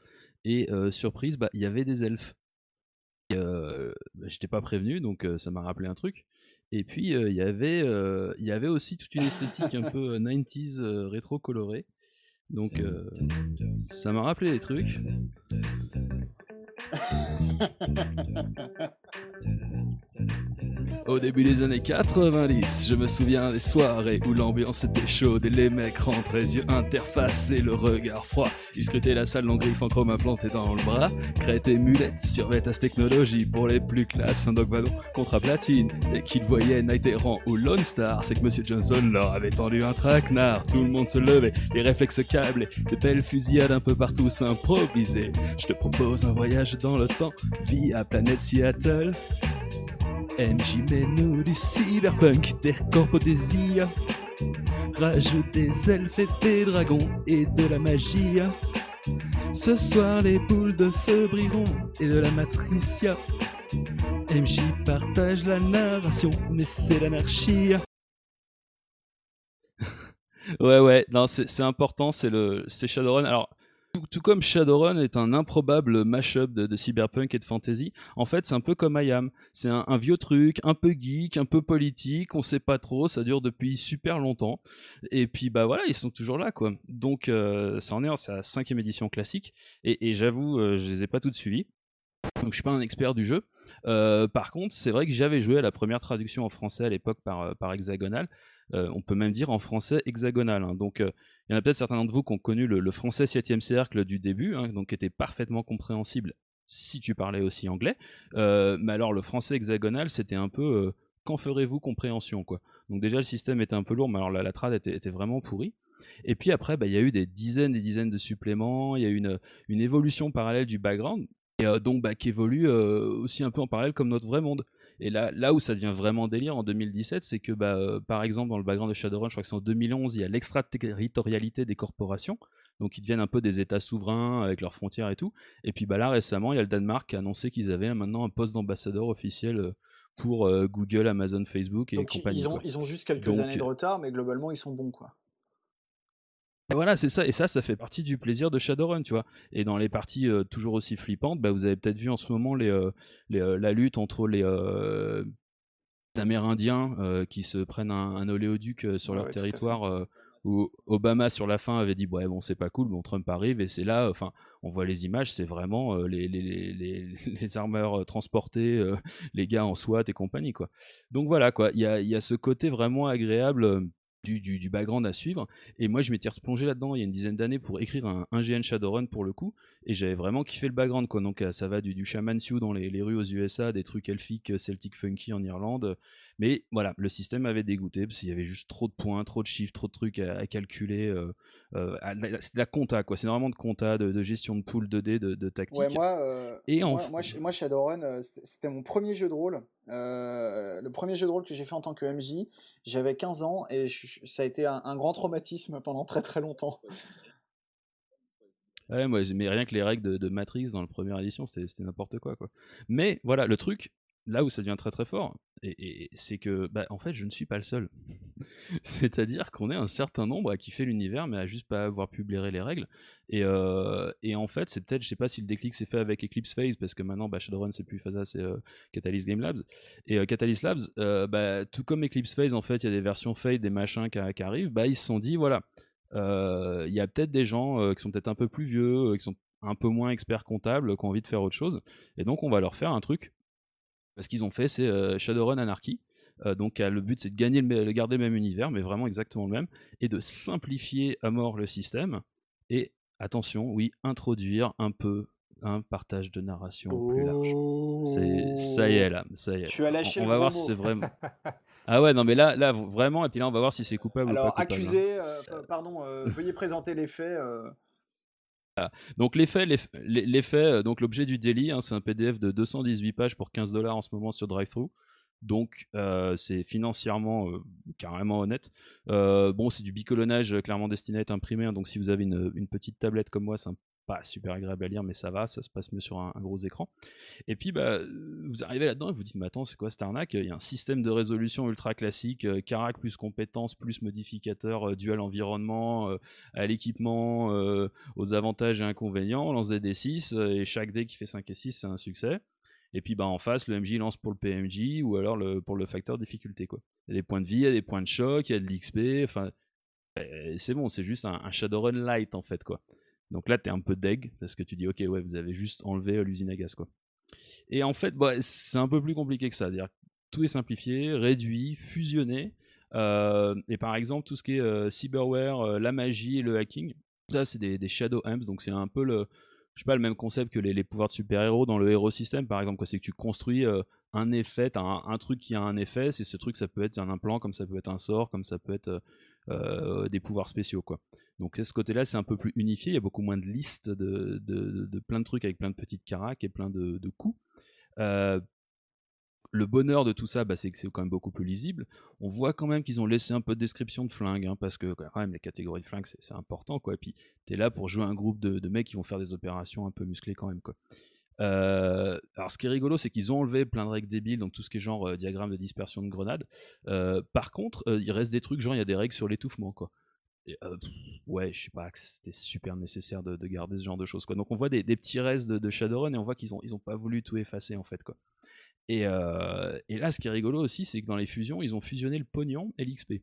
et euh, surprise, bah, il y avait des elfes. Euh, bah, J'étais pas prévenu, donc euh, ça m'a rappelé un truc. Et puis il y avait, il y avait aussi toute une esthétique un peu 90s rétro colorée. Donc ça m'a rappelé des trucs. Au début des années 90, je me souviens des soirées où l'ambiance était chaude et les mecs rentraient, yeux interfacés, le regard froid. Ils scrutaient la salle en griffe en chrome implanté dans le bras. Crête et mulette cette technologie pour les plus classes. Un dogvadon contre platine. Dès qu'ils voyaient Night Errant ou Lone Star, c'est que Monsieur Johnson leur avait tendu un traquenard. Tout le monde se levait, les réflexes câblés, de belles fusillades un peu partout s'improvisaient. Je te propose un voyage dans le temps via planète Seattle. MJ nous du cyberpunk, des corps désir. Rajoute des elfes et des dragons et de la magie. Ce soir, les boules de feu brilleront et de la matricia. MJ partage la narration, mais c'est l'anarchie. ouais, ouais, non, c'est important, c'est le, c'est Shadowrun. Alors, tout, comme Shadowrun est un improbable mashup de, cyberpunk et de fantasy, en fait, c'est un peu comme I Am. C'est un, vieux truc, un peu geek, un peu politique, on sait pas trop, ça dure depuis super longtemps. Et puis, bah voilà, ils sont toujours là, quoi. Donc, euh, ça en est, c'est la cinquième édition classique. Et, j'avoue, euh, je les ai pas toutes suivies. Donc, je suis pas un expert du jeu. Euh, par contre, c'est vrai que j'avais joué à la première traduction en français à l'époque par, par Hexagonal. Euh, on peut même dire en français hexagonal. Hein. Donc, euh, il y en a peut-être certains d'entre vous qui ont connu le, français 7 cercle du début, hein, donc qui était parfaitement compréhensible si tu parlais aussi anglais. Euh, mais alors, le français hexagonal, c'était un peu quand ferez-vous compréhension quoi Donc déjà le système était un peu lourd, mais alors la, trad était, vraiment pourrie. Et puis après, bah, il y a eu des dizaines et dizaines de suppléments, il y a eu une, une évolution parallèle du background, et donc bah, qui évolue aussi un peu en parallèle comme notre vrai monde. Et là, là où ça devient vraiment délire en 2017, c'est que bah, euh, par exemple dans le background de Shadowrun, je crois que c'est en 2011, il y a l'extraterritorialité des corporations. Donc ils deviennent un peu des États souverains avec leurs frontières et tout. Et puis bah, là récemment, il y a le Danemark qui a annoncé qu'ils avaient maintenant un poste d'ambassadeur officiel euh, pour euh, Google, Amazon, Facebook et compagnie. Ils ont, ils ont juste quelques années de retard, mais globalement ils sont bons quoi voilà, c'est ça. Et ça, ça fait partie du plaisir de Shadowrun, tu vois. Et dans les parties euh, toujours aussi flippantes, bah, vous avez peut-être vu en ce moment les, euh, euh, la lutte entre les, Amérindiens qui se prennent un, oléoduc sur leur territoire. où Obama sur la fin avait dit ouais bon c'est pas cool bon Trump arrive et c'est là enfin on voit les images c'est vraiment les, les, les, les, armeurs transportés les gars en SWAT et compagnie quoi donc voilà quoi il y a, y a, ce côté vraiment agréable du, background à suivre. Et moi, je m'étais replongé là-dedans il y a une dizaine d'années pour écrire un, GN Shadowrun pour le coup. Et j'avais vraiment kiffé le background. Quoi. Donc, euh, ça va du, du Shaman Sioux dans les, rues aux USA, des trucs elfiques, euh, celtic funky en Irlande. Mais voilà, le système avait dégoûté parce qu'il y avait juste trop de points, trop de chiffres, trop de trucs à, calculer. Euh, c'est de la compta, quoi. C'est normalement de compta, de, gestion de pool 2D, de, de tactique. Ouais, moi, Et moi, moi, Shadowrun, c'était mon premier jeu de rôle. le premier jeu de rôle que j'ai fait en tant que MJ, j'avais 15 ans et ça a été un, grand traumatisme pendant très très longtemps. Ouais, moi, mais rien que les règles de, Matrix dans la première édition, c'était n'importe quoi, quoi. Mais voilà, le truc, là où ça devient très très fort, et, c'est que, bah, en fait, je ne suis pas le seul. C'est-à-dire qu'on est un certain nombre à kiffer l'univers, mais à juste pas avoir pu blairer les règles. Et, euh, et en fait, c'est peut-être, je sais pas si le déclic s'est fait avec Eclipse Phase, parce que maintenant, bah, Shadowrun, c'est plus Phasa, c'est euh, Catalyst Game Labs. Et euh, Catalyst Labs, bah, tout comme Eclipse Phase, en fait, il y a des versions Fade, des machins qui, qui arrivent, bah, ils se sont dit, voilà, il y a peut-être des gens qui sont peut-être un peu plus vieux, qui sont un peu moins experts comptables, qui ont envie de faire autre chose. Et donc, on va leur faire un truc ce qu'ils ont fait, c'est euh, Shadowrun Anarchy. Euh, donc le but c'est de gagner le, garder le même univers, mais vraiment exactement le même, et de simplifier à mort le système. Et attention, oui, introduire un peu un partage de narration plus large. Ça y est là, ça y est. Tu as lâché on, va voir si c'est vraiment. ah ouais, non mais là, là vraiment, et puis là on va voir si c'est coupable ou pas. Alors accusé, euh, pardon, veuillez présenter les faits. Donc l'effet, euh, donc l'objet du daily, hein, c'est un PDF de 218 pages pour 15 dollars en ce moment sur DriveThru. Donc euh, c'est financièrement euh, carrément honnête. bon, c'est du bicolonnage clairement destiné à être imprimé. Hein, donc si vous avez une, une, petite tablette comme moi, c'est un pas super agréable à lire, mais ça va, ça se passe mieux sur un, gros écran. Et puis, bah, vous arrivez là-dedans et vous dites, mais attends, c'est quoi cette arnaque? Il y a un système de résolution ultra classique, euh, carac plus compétences plus modificateur euh, dual environnement, euh, à l'équipement, aux avantages et inconvénients, on lance des D6, et chaque dé qui fait 5 et 6, c'est un succès. Et puis bah, en face, le MJ lance pour le PMJ ou alors le, pour le facteur difficulté. Quoi. Il y a des points de vie, il y a des points de choc, il y a de l'XP, enfin, c'est bon, c'est juste un, un Shadowrun light en fait. quoi. Donc là, tu es un peu deg parce que tu dis, ok, ouais, vous avez juste enlevé euh, l'usine à gaz, quoi. Et en fait, bah, c'est un peu plus compliqué que ça. dire tout est simplifié, réduit, fusionné. Euh, et par exemple, tout ce qui est euh, cyberware, la magie et le hacking, ça, c'est des, shadow amps. Donc c'est un peu le, je sais pas, le même concept que les, pouvoirs de super-héros dans le héros système, par exemple. C'est que tu construis un effet, un, un, truc qui a un effet. C'est ce truc, ça peut être un implant, comme ça peut être un sort, comme ça peut être des pouvoirs spéciaux, quoi. Donc, ce côté-là, c'est un peu plus unifié. Il y a beaucoup moins de listes de, de, plein de trucs avec plein de petites caracs et plein de, coups. Euh, le bonheur de tout ça, bah, c'est que c'est quand même beaucoup plus lisible. On voit quand même qu'ils ont laissé un peu de description de flingue, hein, parce que quand même les catégories de flingue, c'est important. Quoi. Et puis, tu là pour jouer un groupe de, de, mecs qui vont faire des opérations un peu musclées quand même. Quoi. Euh, alors, ce qui est rigolo, c'est qu'ils ont enlevé plein de règles débiles, donc tout ce qui est genre euh, diagramme de dispersion de grenades. par contre, il reste des trucs, genre il y a des règles sur l'étouffement. quoi. Euh, ouais, je sais pas, c'était super nécessaire de, garder ce genre de choses. Quoi. Donc on voit des, petits restes de, Shadowrun et on voit qu'ils ont, ils ont pas voulu tout effacer en fait. Quoi. Et, euh, et là, ce qui est rigolo aussi, c'est que dans les fusions, ils ont fusionné le pognon et l'XP.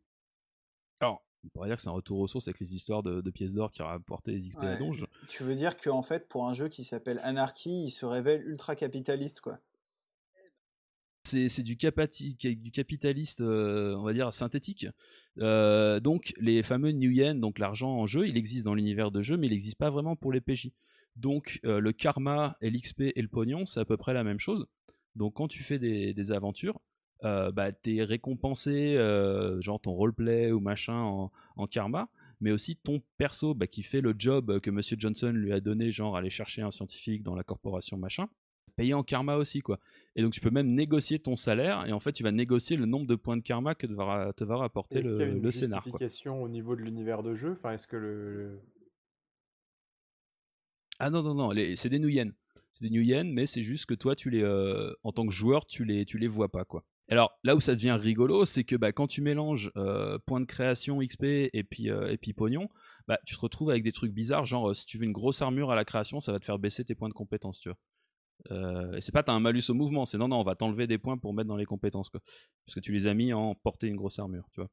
Alors, on pourrait dire que c'est un retour aux sources avec les histoires de, pièces d'or qui rapportaient les XP à Donge. Tu veux dire qu'en fait, pour un jeu qui s'appelle Anarchy, il se révèle ultra capitaliste, quoi c'est du, du, capitaliste, euh, on va dire, synthétique. Euh, donc les fameux New Yen, donc l'argent en jeu, il existe dans l'univers de jeu, mais il n'existe pas vraiment pour les PJ. Donc euh, le karma et l'XP et le pognon, c'est à peu près la même chose. Donc quand tu fais des, aventures, bah, t'es récompensé, genre ton roleplay ou machin en, karma, mais aussi ton perso bah, qui fait le job que Monsieur Johnson lui a donné, genre aller chercher un scientifique dans la corporation machin, payé en karma aussi quoi. Et donc tu peux même négocier ton salaire et en fait tu vas négocier le nombre de points de karma que te va, te va rapporter le, y a une scénar. Justification au niveau de l'univers de jeu? Enfin, est-ce que le ah non non non, c'est des Nuyen. C'est des Nuyen, mais c'est juste que toi tu les, euh, en tant que joueur, tu les, tu les vois pas quoi. Alors là où ça devient rigolo, c'est que bah, quand tu mélanges euh, points de création XP et puis, euh, et puis pognon, bah, tu te retrouves avec des trucs bizarres, genre si tu veux une grosse armure à la création, ça va te faire baisser tes points de compétence, tu vois. Euh, et c'est pas t'as un malus au mouvement, c'est non, non, on va t'enlever des points pour mettre dans les compétences. Parce que tu les as mis en porter une grosse armure, tu vois.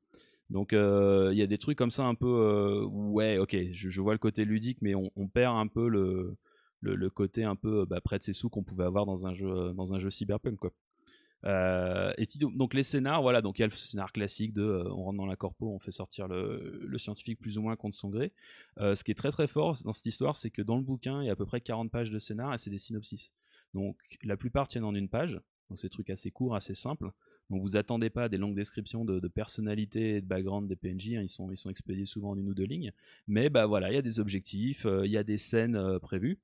Donc euh, il y a des trucs comme ça un peu, euh, ouais, ok, je, vois le côté ludique, mais on, perd un peu le, le, côté un peu bah, près de ses sous qu'on pouvait avoir dans un jeu, dans un jeu cyberpunk, quoi. Et donc les scénars, voilà, donc il y a le scénar classique de on rentre dans la corpo, on fait sortir le, scientifique plus ou moins contre son gré. ce qui est très très fort dans cette histoire, c'est que dans le bouquin, il y a à peu près 40 pages de scénar et c'est des synopsis. Donc la plupart tiennent en une page, donc c'est des trucs assez courts, assez simples. Donc vous attendez pas des longues descriptions de, personnalité et de background des PNJ, hein. ils, sont, ils sont expédiés souvent en une ou deux lignes. Mais bah voilà, il y a des objectifs, euh, il y a des scènes euh, prévues,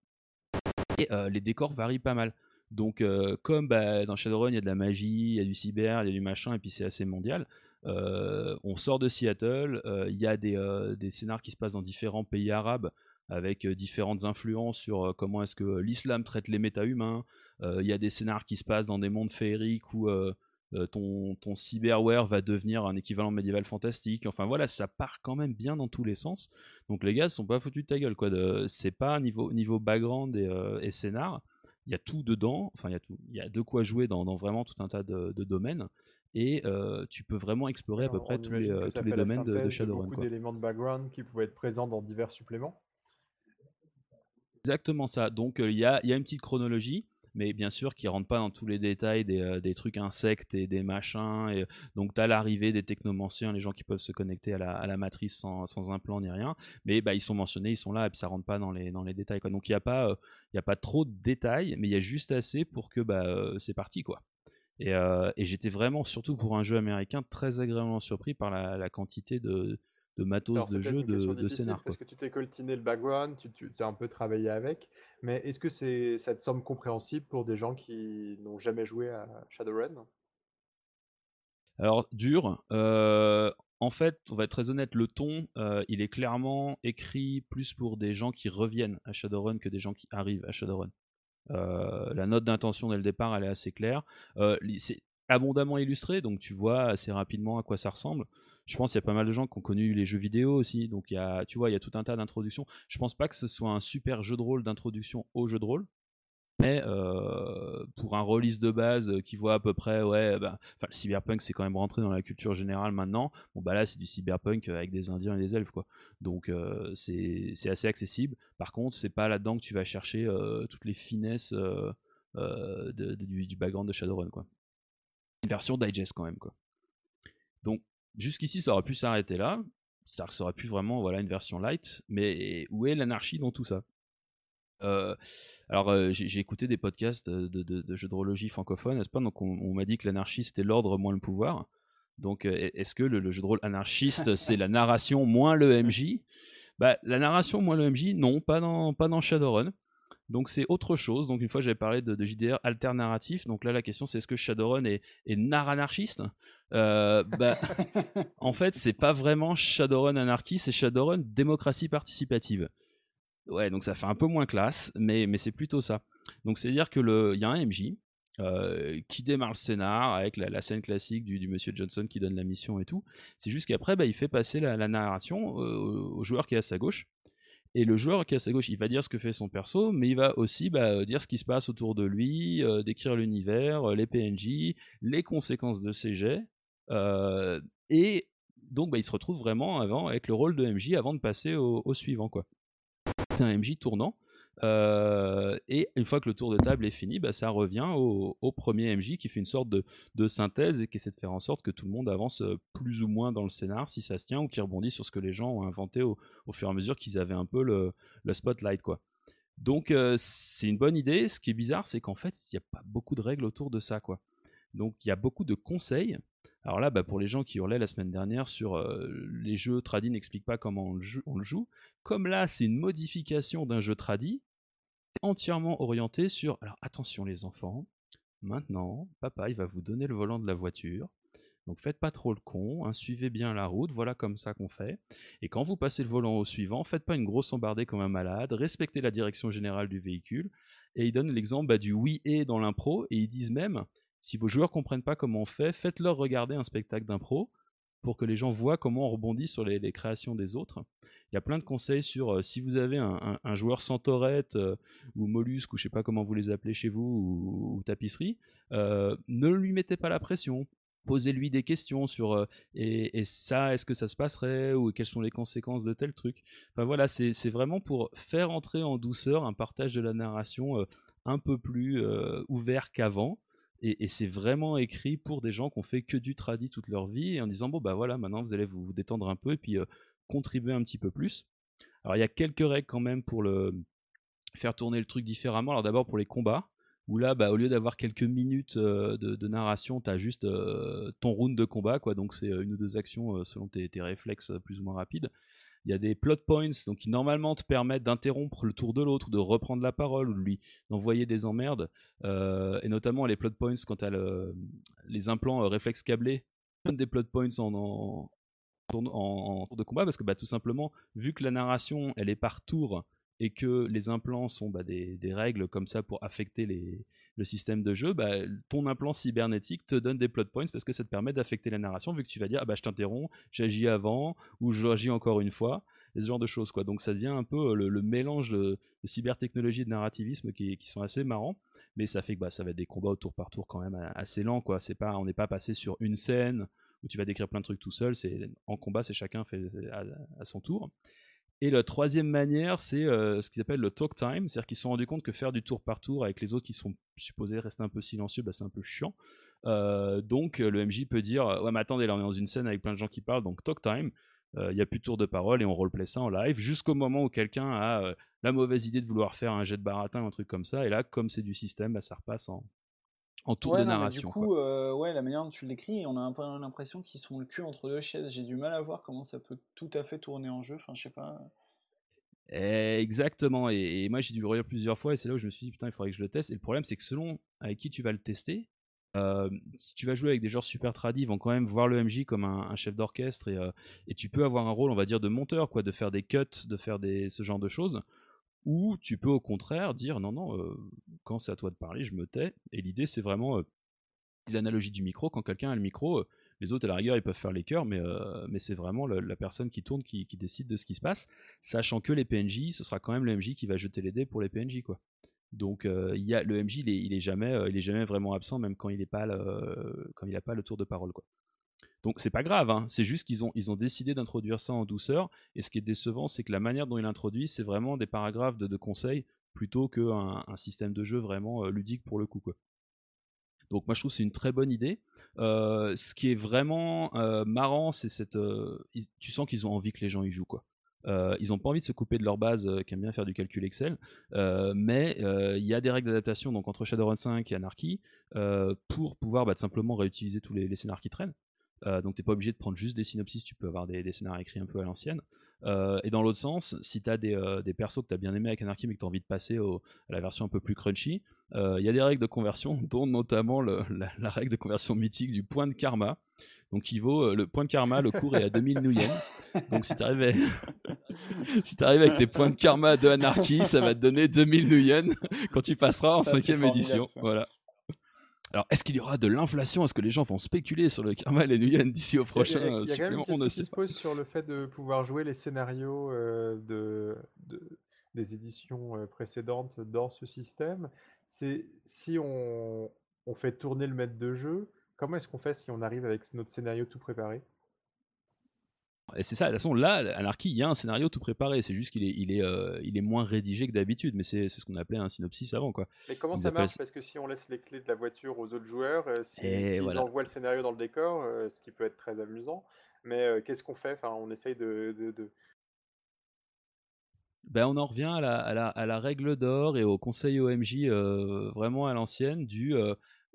et euh, les décors varient pas mal. Donc comme bah, dans Shadowrun il y a de la magie, il y a du cyber, il y a du machin, et puis c'est assez mondial, on sort de Seattle, il y a des, des scénars qui se passent dans différents pays arabes, avec différentes influences sur comment est-ce que l'islam traite les méta-humains. Il y a des scénars qui se passent dans des mondes féeriques où ton, cyberware va devenir un équivalent médiéval fantastique. Enfin voilà, ça part quand même bien dans tous les sens. Donc les gars, sont pas foutus de ta gueule. quoi. C'est pas niveau, background et scénar. Il y a tout dedans. Enfin, il y a tout. Il y a de quoi jouer dans, dans vraiment tout un tas de, domaines et tu peux vraiment explorer à peu près tous les, tous les domaines de, de Shadowrun. Beaucoup d'éléments de background qui pouvaient être présents dans divers suppléments. Exactement ça. Donc il y, a, une petite chronologie, mais bien sûr qui rentre pas dans tous les détails des, trucs insectes et des machins. Et, donc tu as l'arrivée des technomanciens, les gens qui peuvent se connecter à la, matrice sans, sans, implant ni rien. Mais bah, ils sont mentionnés, ils sont là et puis ça rentre pas dans les, dans les détails. Quoi. Donc il n'y a, pas, a pas trop de détails, mais il y a juste assez pour que bah, c'est parti. quoi. Et, j'étais vraiment, surtout pour un jeu américain, très agréablement surpris par la quantité de, de matos de jeu, de, de scénar. Parce que tu t'es coltiné le background, tu, tu as un peu travaillé avec, mais est-ce que c'est, ça te semble compréhensible pour des gens qui n'ont jamais joué à Shadowrun? Alors, dur. Euh, en fait, on va être très honnête, le ton, euh, il est clairement écrit plus pour des gens qui reviennent à Shadowrun que des gens qui arrivent à Shadowrun. Euh, la note d'intention dès le départ, elle est assez claire. c'est abondamment illustré, donc tu vois assez rapidement à quoi ça ressemble je pense qu'il y a pas mal de gens qui ont connu les jeux vidéo aussi. Donc, il y a, tu vois, il y a tout un tas d'introductions. Je pense pas que ce soit un super jeu de rôle d'introduction au jeu de rôle. Mais euh, pour un release de base qui voit à peu près, ouais, bah, le cyberpunk c'est quand même rentré dans la culture générale maintenant. Bon, bah là c'est du cyberpunk avec des indiens et des elfes, quoi. Donc euh, c'est assez accessible. Par contre, c'est pas là-dedans que tu vas chercher euh, toutes les finesses du, du, background de Shadowrun, quoi. Une version digest quand même, quoi. Donc jusqu'ici, ça aurait pu s'arrêter là. C'est-à-dire que ça aurait pu vraiment, voilà, une version light. Mais où est l'anarchie dans tout ça? Euh, alors, euh, j'ai écouté des podcasts de, de, jeux de rôlegie francophone, n'est-ce pas? Donc, on, m'a dit que l'anarchie c'était l'ordre moins le pouvoir. Donc, euh, est-ce que le, jeu de rôle anarchiste c'est la narration moins le MJ bah, La narration moins le MJ, non, pas dans, pas dans Shadowrun. Donc c'est autre chose. Donc une fois j'avais parlé de, JDR alternarratif. Donc là la question c'est est-ce que Shadowrun est, est nar-anarchiste euh, bah, En fait c'est pas vraiment Shadowrun anarchie, c'est Shadowrun démocratie participative. Ouais donc ça fait un peu moins classe, mais, mais c'est plutôt ça. Donc c'est à dire que le, y a un MJ euh, qui démarre le scénar avec la, scène classique du, monsieur Johnson qui donne la mission et tout. C'est juste qu'après bah, il fait passer la, narration euh, au joueur qui est à sa gauche et le joueur qui est à sa gauche, il va dire ce que fait son perso, mais il va aussi bah, dire ce qui se passe autour de lui, euh, décrire l'univers, euh, les PNJ, les conséquences de ses jets. Euh, et donc bah, il se retrouve vraiment avant, avec le rôle de MJ avant de passer au, au suivant. C'est un MJ tournant euh, et une fois que le tour de table est fini, bah, ça revient au, premier MJ qui fait une sorte de, synthèse et qui essaie de faire en sorte que tout le monde avance euh, plus ou moins dans le scénar si ça se tient ou qui rebondit sur ce que les gens ont inventé au, fur et à mesure qu'ils avaient un peu le, spotlight. quoi. Donc euh, c'est une bonne idée. Ce qui est bizarre, c'est qu'en fait, il n'y a pas beaucoup de règles autour de ça. quoi. Donc il y a beaucoup de conseils. Alors là, bah, pour les gens qui hurlaient la semaine dernière sur les jeux tradis n'expliquent pas comment on le, joue, comme là c'est une modification d'un jeu tradi, c'est entièrement orienté sur alors attention les enfants, maintenant papa il va vous donner le volant de la voiture, donc faites pas trop le con, hein, suivez bien la route, voilà comme ça qu'on fait. Et quand vous passez le volant au suivant, faites pas une grosse embardée comme un malade, respectez la direction générale du véhicule. Et ils donnent l'exemple bah, du oui et dans l'impro, et ils disent même, si vos joueurs comprennent pas comment on fait, faites-leur regarder un spectacle d'impro pour que les gens voient comment on rebondit sur les, créations des autres. Il y a plein de conseils sur euh, si vous avez un, joueur sans torrette euh, ou mollusque ou je sais pas comment vous les appelez chez vous ou, tapisserie, euh, ne lui mettez pas la pression posez-lui des questions sur euh, et, ça, est-ce que ça se passerait ou quelles sont les conséquences de tel truc. Enfin voilà, c'est vraiment pour faire entrer en douceur un partage de la narration un peu plus ouvert qu'avant. Et, c'est vraiment écrit pour des gens qui ont fait que du tradit toute leur vie et en disant bon bah voilà, maintenant vous allez vous, détendre un peu et puis contribuer un petit peu plus. Alors il y a quelques règles quand même pour le faire tourner le truc différemment. Alors d'abord pour les combats où là, bah, au lieu d'avoir quelques minutes euh, de, narration, tu as juste euh, ton round de combat, quoi. Donc c'est euh, une ou deux actions selon tes, réflexes plus ou moins rapides. Il y a des plot points donc, qui normalement te permettent d'interrompre le tour de l'autre, de reprendre la parole, ou de lui d'envoyer des emmerdes. et notamment les plot points quand tu les implants réflexes câblés, des plot points en, en, en, tour de combat, parce que bah, tout simplement, vu que la narration elle est par tour, et que les implants sont bah, des, règles comme ça pour affecter le système de jeu, bah, ton implant cybernétique te donne des plot points parce que ça te permet d'affecter la narration vu que tu vas dire ah bah je t'interromps, j'agis avant ou j'agis encore une fois, ce genre de choses quoi. Donc ça devient un peu euh, le, mélange de, cybertechnologie et de narrativisme qui, sont assez marrants, mais ça fait que bah, ça va être des combats au tour par tour quand même assez lents pas, on n'est pas passé sur une scène où tu vas décrire plein de trucs tout seul. C'est en combat, c'est chacun fait à son tour. Et la troisième manière, c'est euh, ce qu'ils appellent le talk time, c'est-à-dire qu'ils se sont rendus compte que faire du tour par tour avec les autres qui sont supposés rester un peu silencieux, bah, c'est un peu chiant. Euh, donc le MJ peut dire ouais mais attendez là on est dans une scène avec plein de gens qui parlent donc talk time euh, il n'y a plus de tour de parole et on roleplay ça en live jusqu'au moment où quelqu'un a la mauvaise idée de vouloir faire un jet de baratin un truc comme ça et là comme c'est du système bah, ça repasse en, en tour de narration. du coup, euh, ouais, la manière dont tu l'écris, on a un peu l'impression qu'ils sont le cul entre deux chaises. J'ai du mal à voir comment ça peut tout à fait tourner en jeu. Enfin, je sais pas. Exactement. Et, moi, j'ai dû le relire plusieurs fois et c'est là où je me suis dit, putain, il faudrait que je le teste. Et le problème, c'est que selon avec qui tu vas le tester, euh, si tu vas jouer avec des joueurs super tradis, ils vont quand même voir le MJ comme un, chef d'orchestre et, euh, et, tu peux avoir un rôle, on va dire, de monteur, quoi, de faire des cuts, de faire des, ce genre de choses. Ou tu peux au contraire dire non, non, euh, quand c'est à toi de parler, je me tais. Et l'idée, c'est vraiment euh, l'analogie du micro. Quand quelqu'un a le micro, euh, les autres à la rigueur, ils peuvent faire les chœurs, mais, mais c'est vraiment la personne qui tourne qui, décide de ce qui se passe, sachant que les PNJ, ce sera quand même le MJ qui va jeter les dés pour les PNJ. Quoi. Donc il y a, le MJ, il est, il est jamais, il jamais vraiment absent, même quand il n'a pas, le, pas le tour de parole. Quoi. Donc c'est pas grave, hein. c'est juste qu'ils ont, ils ont décidé d'introduire ça en douceur. Et ce qui est décevant, c'est que la manière dont ils l'introduisent, c'est vraiment des paragraphes de, conseils plutôt qu'un un système de jeu vraiment euh, ludique pour le coup. Donc moi je trouve que c'est une très bonne idée. Euh, ce qui est vraiment euh, marrant, c'est cette, tu sens qu'ils ont envie que les gens y jouent quoi. ils n'ont pas envie de se couper de leur base, qui aime bien faire du calcul Excel, mais il y a des règles d'adaptation donc entre Shadowrun 5 et Anarchy pour pouvoir bah, simplement réutiliser tous les scénarios qui traînent. Euh, donc tu n'es pas obligé de prendre juste des synopsis, tu peux avoir des, scénarios écrits un peu à l'ancienne. Euh, et dans l'autre sens, si tu as des, euh, des, persos que tu as bien aimé avec Anarchy mais que tu as envie de passer à la version un peu plus crunchy, il y a des règles de conversion, dont notamment la, règle de conversion mythique du point de karma. Donc il vaut le point de karma, le cours est à 2000 nuyen. Donc si tu arrives, si arrives avec tes points de karma de Anarchy, ça va te donner 2000 nuyen quand tu passeras en cinquième édition. Voilà. Alors, est-ce qu'il y aura de l'inflation? Est-ce que les gens vont spéculer sur le karma et les d'ici au prochain Il y a, il y a, quand même une question qui se pose sur le fait de pouvoir jouer les scénarios euh, de, des éditions euh, précédentes dans ce système? C'est si on, on fait tourner le maître de jeu, comment est-ce qu'on fait si on arrive avec notre scénario tout préparé? Et c'est ça, de toute façon, là, Anarchy, il y a un scénario tout préparé. C'est juste qu'il est, il est, euh, il est moins rédigé que d'habitude, mais c'est ce qu'on appelait un synopsis avant. Quoi. Mais comment ça marche? Parce que si on laisse les clés de la voiture aux autres joueurs, euh, si, ils envoient le scénario dans le décor, euh, ce qui peut être très amusant, mais qu'est-ce qu'on fait? Enfin, On essaye de. de, Ben, on en revient à la, à la, à la règle d'or et au conseil OMJ vraiment à l'ancienne du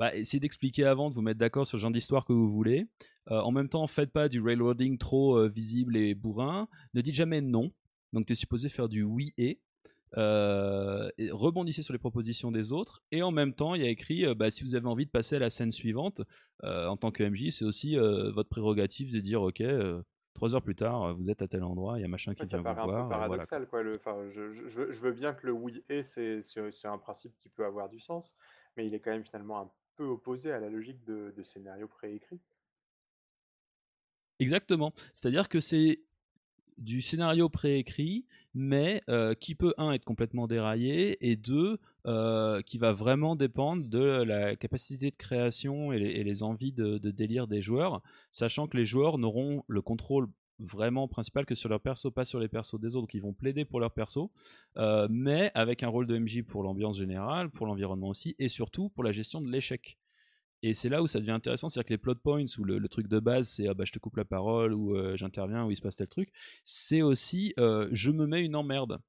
bah, essayez d'expliquer avant, de vous mettre d'accord sur le genre d'histoire que vous voulez. en même temps, faites pas du railroading trop visible et bourrin. Ne dites jamais non. Donc tu es supposé faire du oui et. rebondissez sur les propositions des autres et en même temps il y a écrit bah, si vous avez envie de passer à la scène suivante en tant que MJ c'est aussi votre prérogative de dire ok Trois heures plus tard, vous êtes à tel endroit, il y a machin qui vient vous voir. Un peu paradoxal, quoi. Le, je, je, veux, bien que le oui et c'est un principe qui peut avoir du sens, mais il est quand même finalement un opposé à la logique de, de scénario préécrit? Exactement. C'est-à-dire que c'est du scénario préécrit, mais qui peut, un, être complètement déraillé, et deux, qui va vraiment dépendre de la capacité de création et les, envies de, délire des joueurs, sachant que les joueurs n'auront le contrôle vraiment principal que sur leur perso, pas sur les persos des autres, donc ils vont plaider pour leur perso, mais avec un rôle de MJ pour l'ambiance générale, pour l'environnement aussi, et surtout pour la gestion de l'échec. Et c'est là où ça devient intéressant, c'est-à-dire que les plot points où le, truc de base c'est ah bah, je te coupe la parole ou euh, j'interviens ou il se passe tel truc, c'est aussi euh, je me mets une emmerde.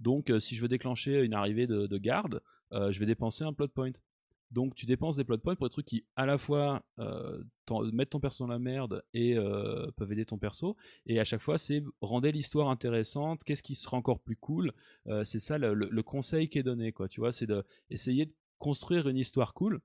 Donc euh, si je veux déclencher une arrivée de, garde, je vais dépenser un plot point. Donc tu dépenses des plot points pour des trucs qui à la fois mettent ton perso dans la merde et peuvent aider ton perso. Et à chaque fois c'est rendre l'histoire intéressante, qu'est-ce qui sera encore plus cool. c'est ça le, le, conseil qui est donné, quoi. Tu vois, c'est d'essayer de construire une histoire cool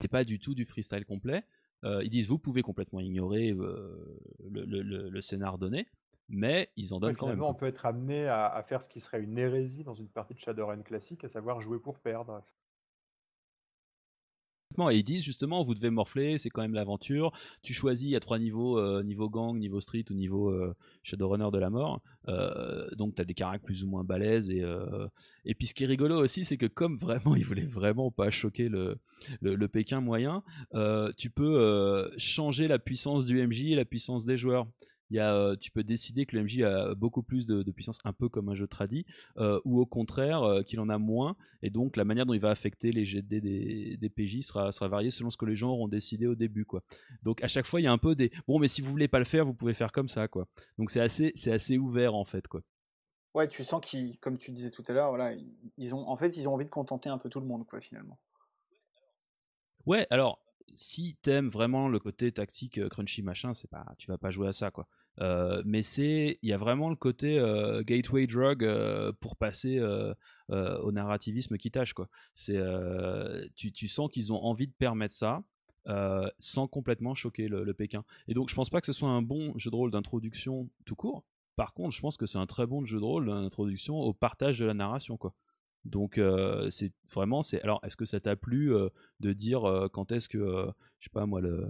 c'est pas du tout du freestyle complet. Euh, ils disent vous pouvez complètement ignorer euh, le, scénar donné, mais ils en donnent quand même. On peut être amené à, à, faire ce qui serait une hérésie dans une partie de Shadowrun classique, à savoir jouer pour perdre. Et ils disent justement, vous devez morfler, c'est quand même l'aventure. Tu choisis, à trois niveaux, euh, niveau gang, niveau street ou niveau euh, Shadowrunner de la mort. Euh, donc tu as des caractères plus ou moins balèzes. Et, et puis ce qui est rigolo aussi, c'est que comme vraiment, ils voulaient vraiment pas choquer le, le Pékin moyen, tu peux changer la puissance du MJ et la puissance des joueurs y a, euh, tu peux décider que le MJ a beaucoup plus de, puissance, un peu comme un jeu tradit, euh, ou au contraire euh, qu'il en a moins, et donc la manière dont il va affecter les GD des, des PJ sera, sera variée selon ce que les gens auront décidé au début, quoi. Donc à chaque fois, il y a un peu des bon, mais si vous voulez pas le faire, vous pouvez faire comme ça, quoi. Donc c'est assez, c'est assez ouvert en fait, quoi. Ouais, tu sens qu'ils, comme tu disais tout à l'heure, voilà, ils ont, en fait, ils ont envie de contenter un peu tout le monde, quoi, finalement. Ouais, alors si t'aimes vraiment le côté tactique euh, crunchy machin, c'est pas, tu vas pas jouer à ça quoi. Euh, mais c'est, il y a vraiment le côté euh, gateway drug pour passer au narrativisme qui tâche quoi. C'est, tu, sens qu'ils ont envie de permettre ça. sans complètement choquer le, le, Pékin. Et donc je pense pas que ce soit un bon jeu de rôle d'introduction tout court. Par contre, je pense que c'est un très bon jeu de rôle d'introduction au partage de la narration quoi. Donc c'est vraiment c'est alors est-ce que ça t'a plu de dire quand est-ce que je sais pas moi le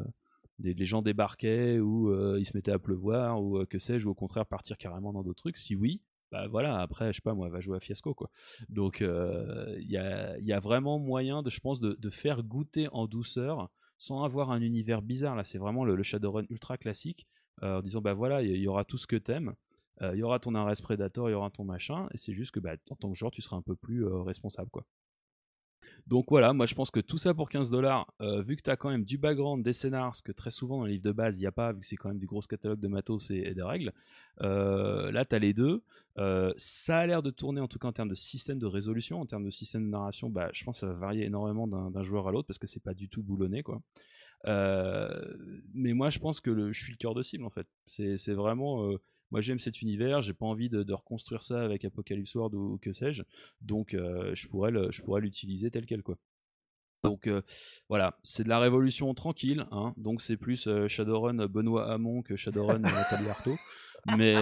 les, gens débarquaient ou ils se mettaient à pleuvoir ou que sais-je ou au contraire partir carrément dans d'autres trucs? Si oui bah voilà après je sais pas moi va jouer à fiasco quoi. Donc il y a, y, vraiment moyen de je pense de, de, faire goûter en douceur sans avoir un univers bizarre. Là c'est vraiment le, Shadowrun ultra classique en disant bah voilà il y, aura tout ce que t'aimes euh, il y aura ton Ares Predator, il y aura ton machin, et c'est juste que bah, en tant que joueur, tu seras un peu plus euh, responsable. quoi. Donc voilà, moi je pense que tout ça pour 15 dollars, euh, vu que tu as quand même du background, des scénars, ce que très souvent dans les livres de base il n'y a pas, vu que c'est quand même du gros catalogue de matos et, des règles, là tu as les deux. ça a l'air de tourner en tout cas en termes de système de résolution, en termes de système de narration, bah, je pense que ça va varier énormément d'un joueur à l'autre parce que c'est pas du tout boulonné. quoi. mais moi je pense que je suis le cœur de cible en fait. C'est vraiment moi j'aime cet univers, j'ai pas envie de, reconstruire ça avec Apocalypse World ou, que sais-je, donc euh, je pourrais je pourrais l'utiliser tel quel quoi. Donc euh, voilà, c'est de la révolution tranquille, hein, donc c'est plus euh, Shadowrun Benoît Hamon que Shadowrun Nathalie Arthaud, mais,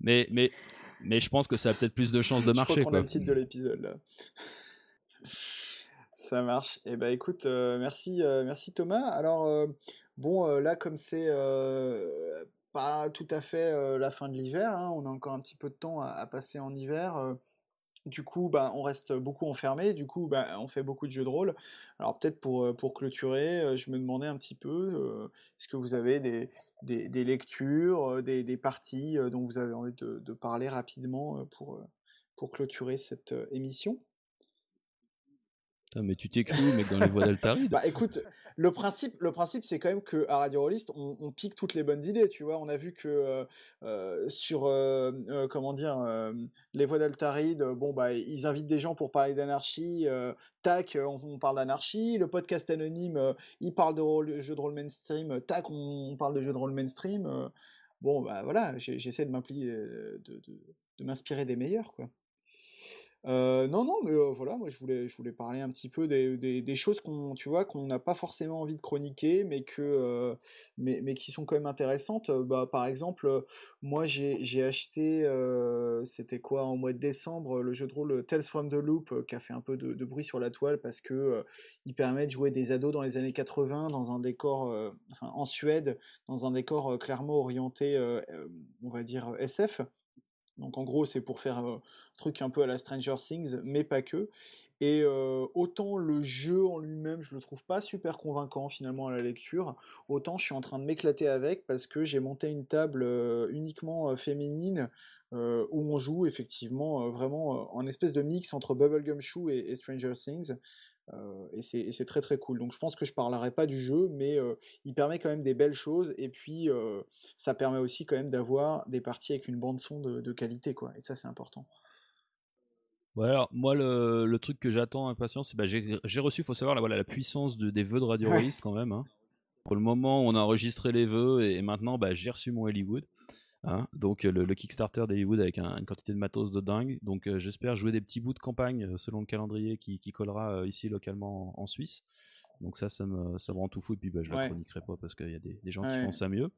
mais mais mais je pense que ça a peut-être plus de chances de marcher. Je quoi. le titre de l'épisode là. Ça marche. Et eh ben écoute, merci, merci Thomas. Alors bon, là comme c'est pas tout à fait la fin de l'hiver, hein, on a encore un petit peu de temps à, passer en hiver. du coup, bah, on reste beaucoup enfermé, du coup, bah, on fait beaucoup de jeux de rôle. Alors peut-être pour, pour clôturer, je me demandais un petit peu, est-ce que vous avez des, des, lectures, des, des, parties dont vous avez envie de, de parler rapidement pour, pour clôturer cette émission? Mais tu t'es cru, mec, dans les voies d'Altaride. bah écoute, le principe, c'est quand même que à Radio Rollist, on, pique toutes les bonnes idées, tu vois. On a vu que euh, euh, sur, euh, comment dire, les voies d'Altaride, bon, bah, ils invitent des gens pour parler d'anarchie. tac, on, parle d'anarchie. Le podcast anonyme, il parle de jeux de rôle mainstream. Tac, on, parle de jeux de rôle mainstream. bon, bah voilà, j'essaie de m'inspirer des meilleurs, quoi. Euh, non, non, mais euh, voilà, moi je voulais, je voulais parler un petit peu des, choses qu'on, tu vois, qu'on n'a pas forcément envie de chroniquer, mais que, euh, mais, qui sont quand même intéressantes. Bah, par exemple, moi j'ai acheté, c'était quoi, en mois de décembre, le jeu de rôle Tales from the Loop, qui a fait un peu de, bruit sur la toile parce que il permet de jouer des ados dans les années 80 dans un décor, en Suède, dans un décor clairement orienté, on va dire SF. Donc en gros, c'est pour faire un truc un peu à la Stranger Things, mais pas que. Et autant le jeu en lui-même, je le trouve pas super convaincant finalement à la lecture, autant je suis en train de m'éclater avec parce que j'ai monté une table uniquement féminine où on joue effectivement vraiment en espèce de mix entre Bubblegum Shoe et Stranger Things. Euh, et c'est très très cool. Donc je pense que je parlerai pas du jeu, mais euh, il permet quand même des belles choses. Et puis euh, ça permet aussi quand même d'avoir des parties avec une bande son de, qualité, quoi. Et ça c'est important. Ouais, alors moi le, truc que j'attends impatient, c'est bah, j'ai reçu, faut savoir la, voilà, la puissance des vœux de Radio ouais. quand même. Hein. Pour le moment, on a enregistré les vœux et, maintenant bah, j'ai reçu mon Hollywood. Hein. donc le, Kickstarter d'Hollywood avec une quantité de matos de dingue. Donc euh, j'espère jouer des petits bouts de campagne euh, selon le calendrier qui, collera euh, ici localement en, Suisse. Donc ça, ça me, ça me rend tout fou. Et puis bah, je ne la chroniquerai pas parce qu'il y a des, gens qui font ça mieux.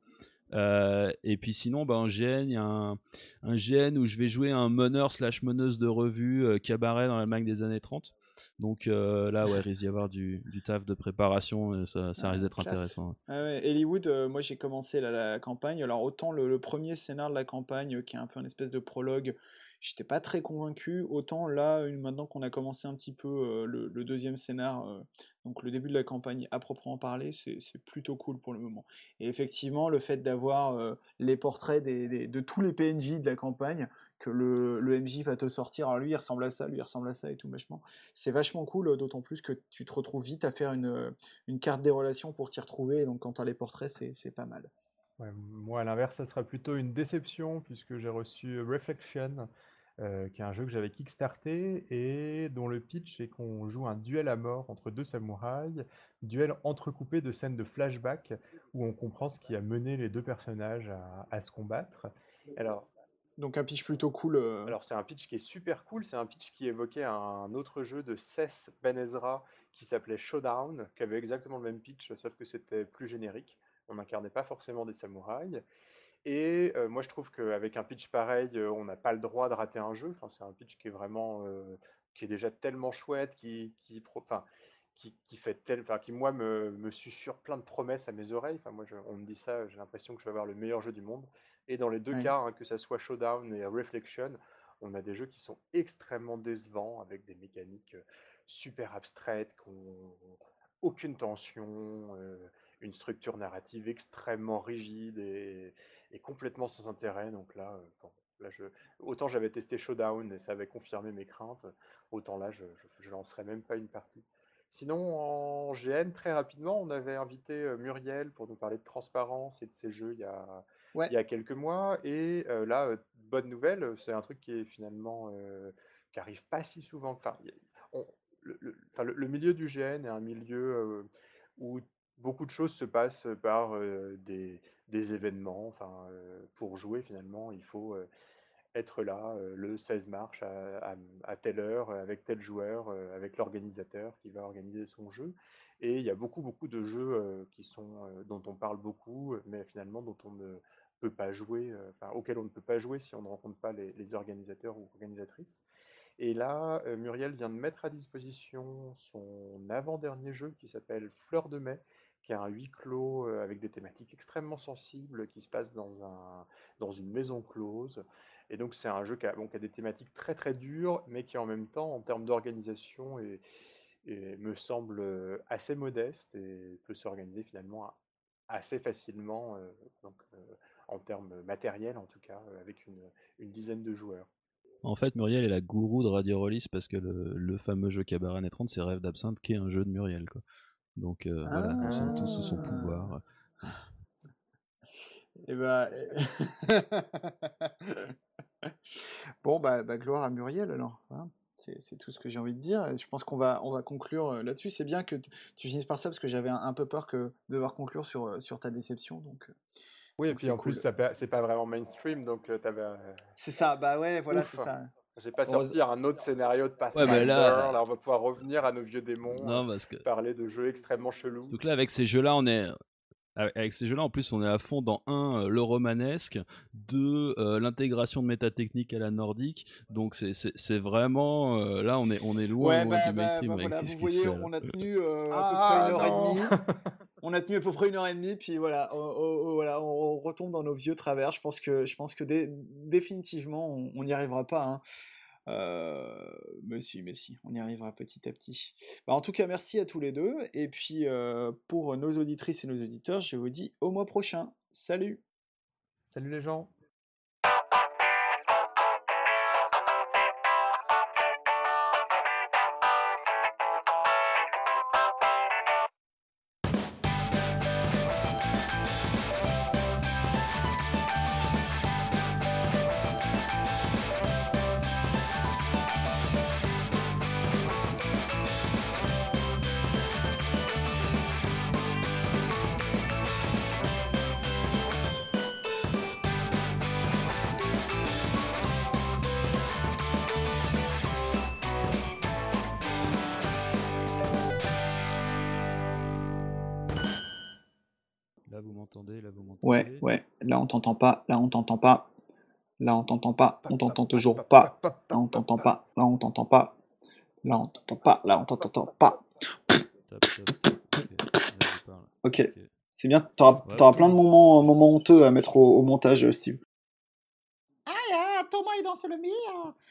et puis sinon, bah, en GN, il y a un, un, GN où je vais jouer un meneur slash meneuse de revue cabaret dans l'Allemagne des années 30. Donc euh, là, ouais, il risque d'y avoir du, taf de préparation, ça, ça ah, risque d'être intéressant. Ah Hollywood, euh, moi j'ai commencé la, campagne. Alors autant le, premier scénar de la campagne, qui est un peu une espèce de prologue, j'étais pas très convaincu. Autant là, maintenant qu'on a commencé un petit peu euh, le, deuxième scénar, donc le début de la campagne à proprement parler, c'est plutôt cool pour le moment. Et effectivement, le fait d'avoir les portraits de tous les PNJ de la campagne, que le, le, MJ va te sortir, alors lui il ressemble à ça, lui il ressemble à ça et tout vachement. C'est vachement cool, d'autant plus que tu te retrouves vite à faire une, une carte des relations pour t'y retrouver, donc quand tu as les portraits, c'est pas mal. moi à l'inverse, ça sera plutôt une déception puisque j'ai reçu Reflection, euh, qui est un jeu que j'avais kickstarté et dont le pitch est qu'on joue un duel à mort entre deux samouraïs, duel entrecoupé de scènes de flashback où on comprend ce qui a mené les deux personnages à, à se combattre. Alors, donc un pitch plutôt cool. Euh. Alors c'est un pitch qui est super cool, c'est un pitch qui évoquait un autre jeu de Cess Ben Ezra qui s'appelait Showdown, qui avait exactement le même pitch, sauf que c'était plus générique. On n'incarnait pas forcément des samouraïs. Et euh, moi je trouve qu'avec un pitch pareil, euh, on n'a pas le droit de rater un jeu. Enfin, c'est un pitch qui est vraiment, qui est déjà tellement chouette, qui, qui, enfin, qui, qui, fait tel, enfin, qui moi me, me susurre plein de promesses à mes oreilles. Enfin, moi, on me dit ça, j'ai l'impression que je vais avoir le meilleur jeu du monde. Et dans les deux cas, hein, que ce soit Showdown et Reflection, on a des jeux qui sont extrêmement décevants, avec des mécaniques super abstraites, qui n'ont aucune tension, une structure narrative extrêmement rigide et, complètement sans intérêt. Donc là, euh, là je, autant j'avais testé Showdown et ça avait confirmé mes craintes, autant là, je ne lancerai même pas une partie. Sinon, en GN, très rapidement, on avait invité Muriel pour nous parler de transparence et de ces jeux il y a, il y a quelques mois. Et là, bonne nouvelle, c'est un truc qui est finalement qui arrive pas si souvent. Enfin, le, milieu du GN est un milieu où beaucoup de choses se passent par des, événements. Enfin, pour jouer finalement, il faut être là le 16 mars à, telle heure avec tel joueur, avec l'organisateur qui va organiser son jeu. Et il y a beaucoup beaucoup de jeux qui sont dont on parle beaucoup, mais finalement dont on ne peut pas jouer, enfin, auquel on ne peut pas jouer si on ne rencontre pas les, organisateurs ou organisatrices. Et là, Muriel vient de mettre à disposition son avant-dernier jeu qui s'appelle Fleur de mai, qui est un huis clos avec des thématiques extrêmement sensibles qui se passe dans, un, dans une maison close. Et donc c'est un jeu qui a, qui a, des thématiques très très dures, mais qui en même temps, en termes d'organisation, et, me semble assez modeste et peut s'organiser finalement assez facilement. donc, en termes matériels en tout cas, avec une, une dizaine de joueurs. En fait, Muriel est la gourou de Radio Rollis parce que le, fameux jeu Cabaret 30, c'est Rêve d'absinthe, qui est un jeu de Muriel. Quoi. Donc euh, voilà, nous sommes tous sous son pouvoir. Et eh bah... bon, bah, bah, gloire à Muriel alors. Hein. C'est tout ce que j'ai envie de dire. Je pense qu'on va, on va conclure euh, là-dessus. C'est bien que tu finisses par ça parce que j'avais un, peu peur que de devoir conclure sur, euh, sur ta déception. Donc, oui, et puis en plus, c'est pas vraiment mainstream, donc. C'est ça, bah ouais, voilà, c'est ça. J'ai pas sorti un autre scénario de Pathfinder. Ouais, là... là... on va pouvoir revenir à nos vieux démons, non, parce que... parler de jeux extrêmement chelous. Donc là, avec ces jeux-là, on est, avec ces jeux-là, en plus, on est à fond dans un, euh, le romanesque, deux, euh, l'intégration de métatechnique à la nordique. Donc c'est vraiment euh, là, on est on est loin, bah, du bah, mainstream. Bah, vous voyez, on a tenu à peu près une heure et demie. on a tenu à peu près une heure et demie, puis voilà, voilà, on retombe dans nos vieux travers. Je pense que je pense que définitivement, on n'y arrivera pas. Hein. Euh, mais si, mais si, on y arrivera petit à petit. Bah, en tout cas, merci à tous les deux. Et puis, euh, pour nos auditrices et nos auditeurs, je vous dis au mois prochain. Salut Salut les gens t'entend pas. Là, on t'entend pas. Là, on t'entend pas. On t'entend toujours pas. Là, on t'entend pas. Là, on t'entend pas. Là, on t'entend pas. Là, on t'entend pas. Ok. C'est bien. T'auras auras plein de moments, moments honteux à mettre au, montage, Steve. Ah, Thomas, il danse le mire.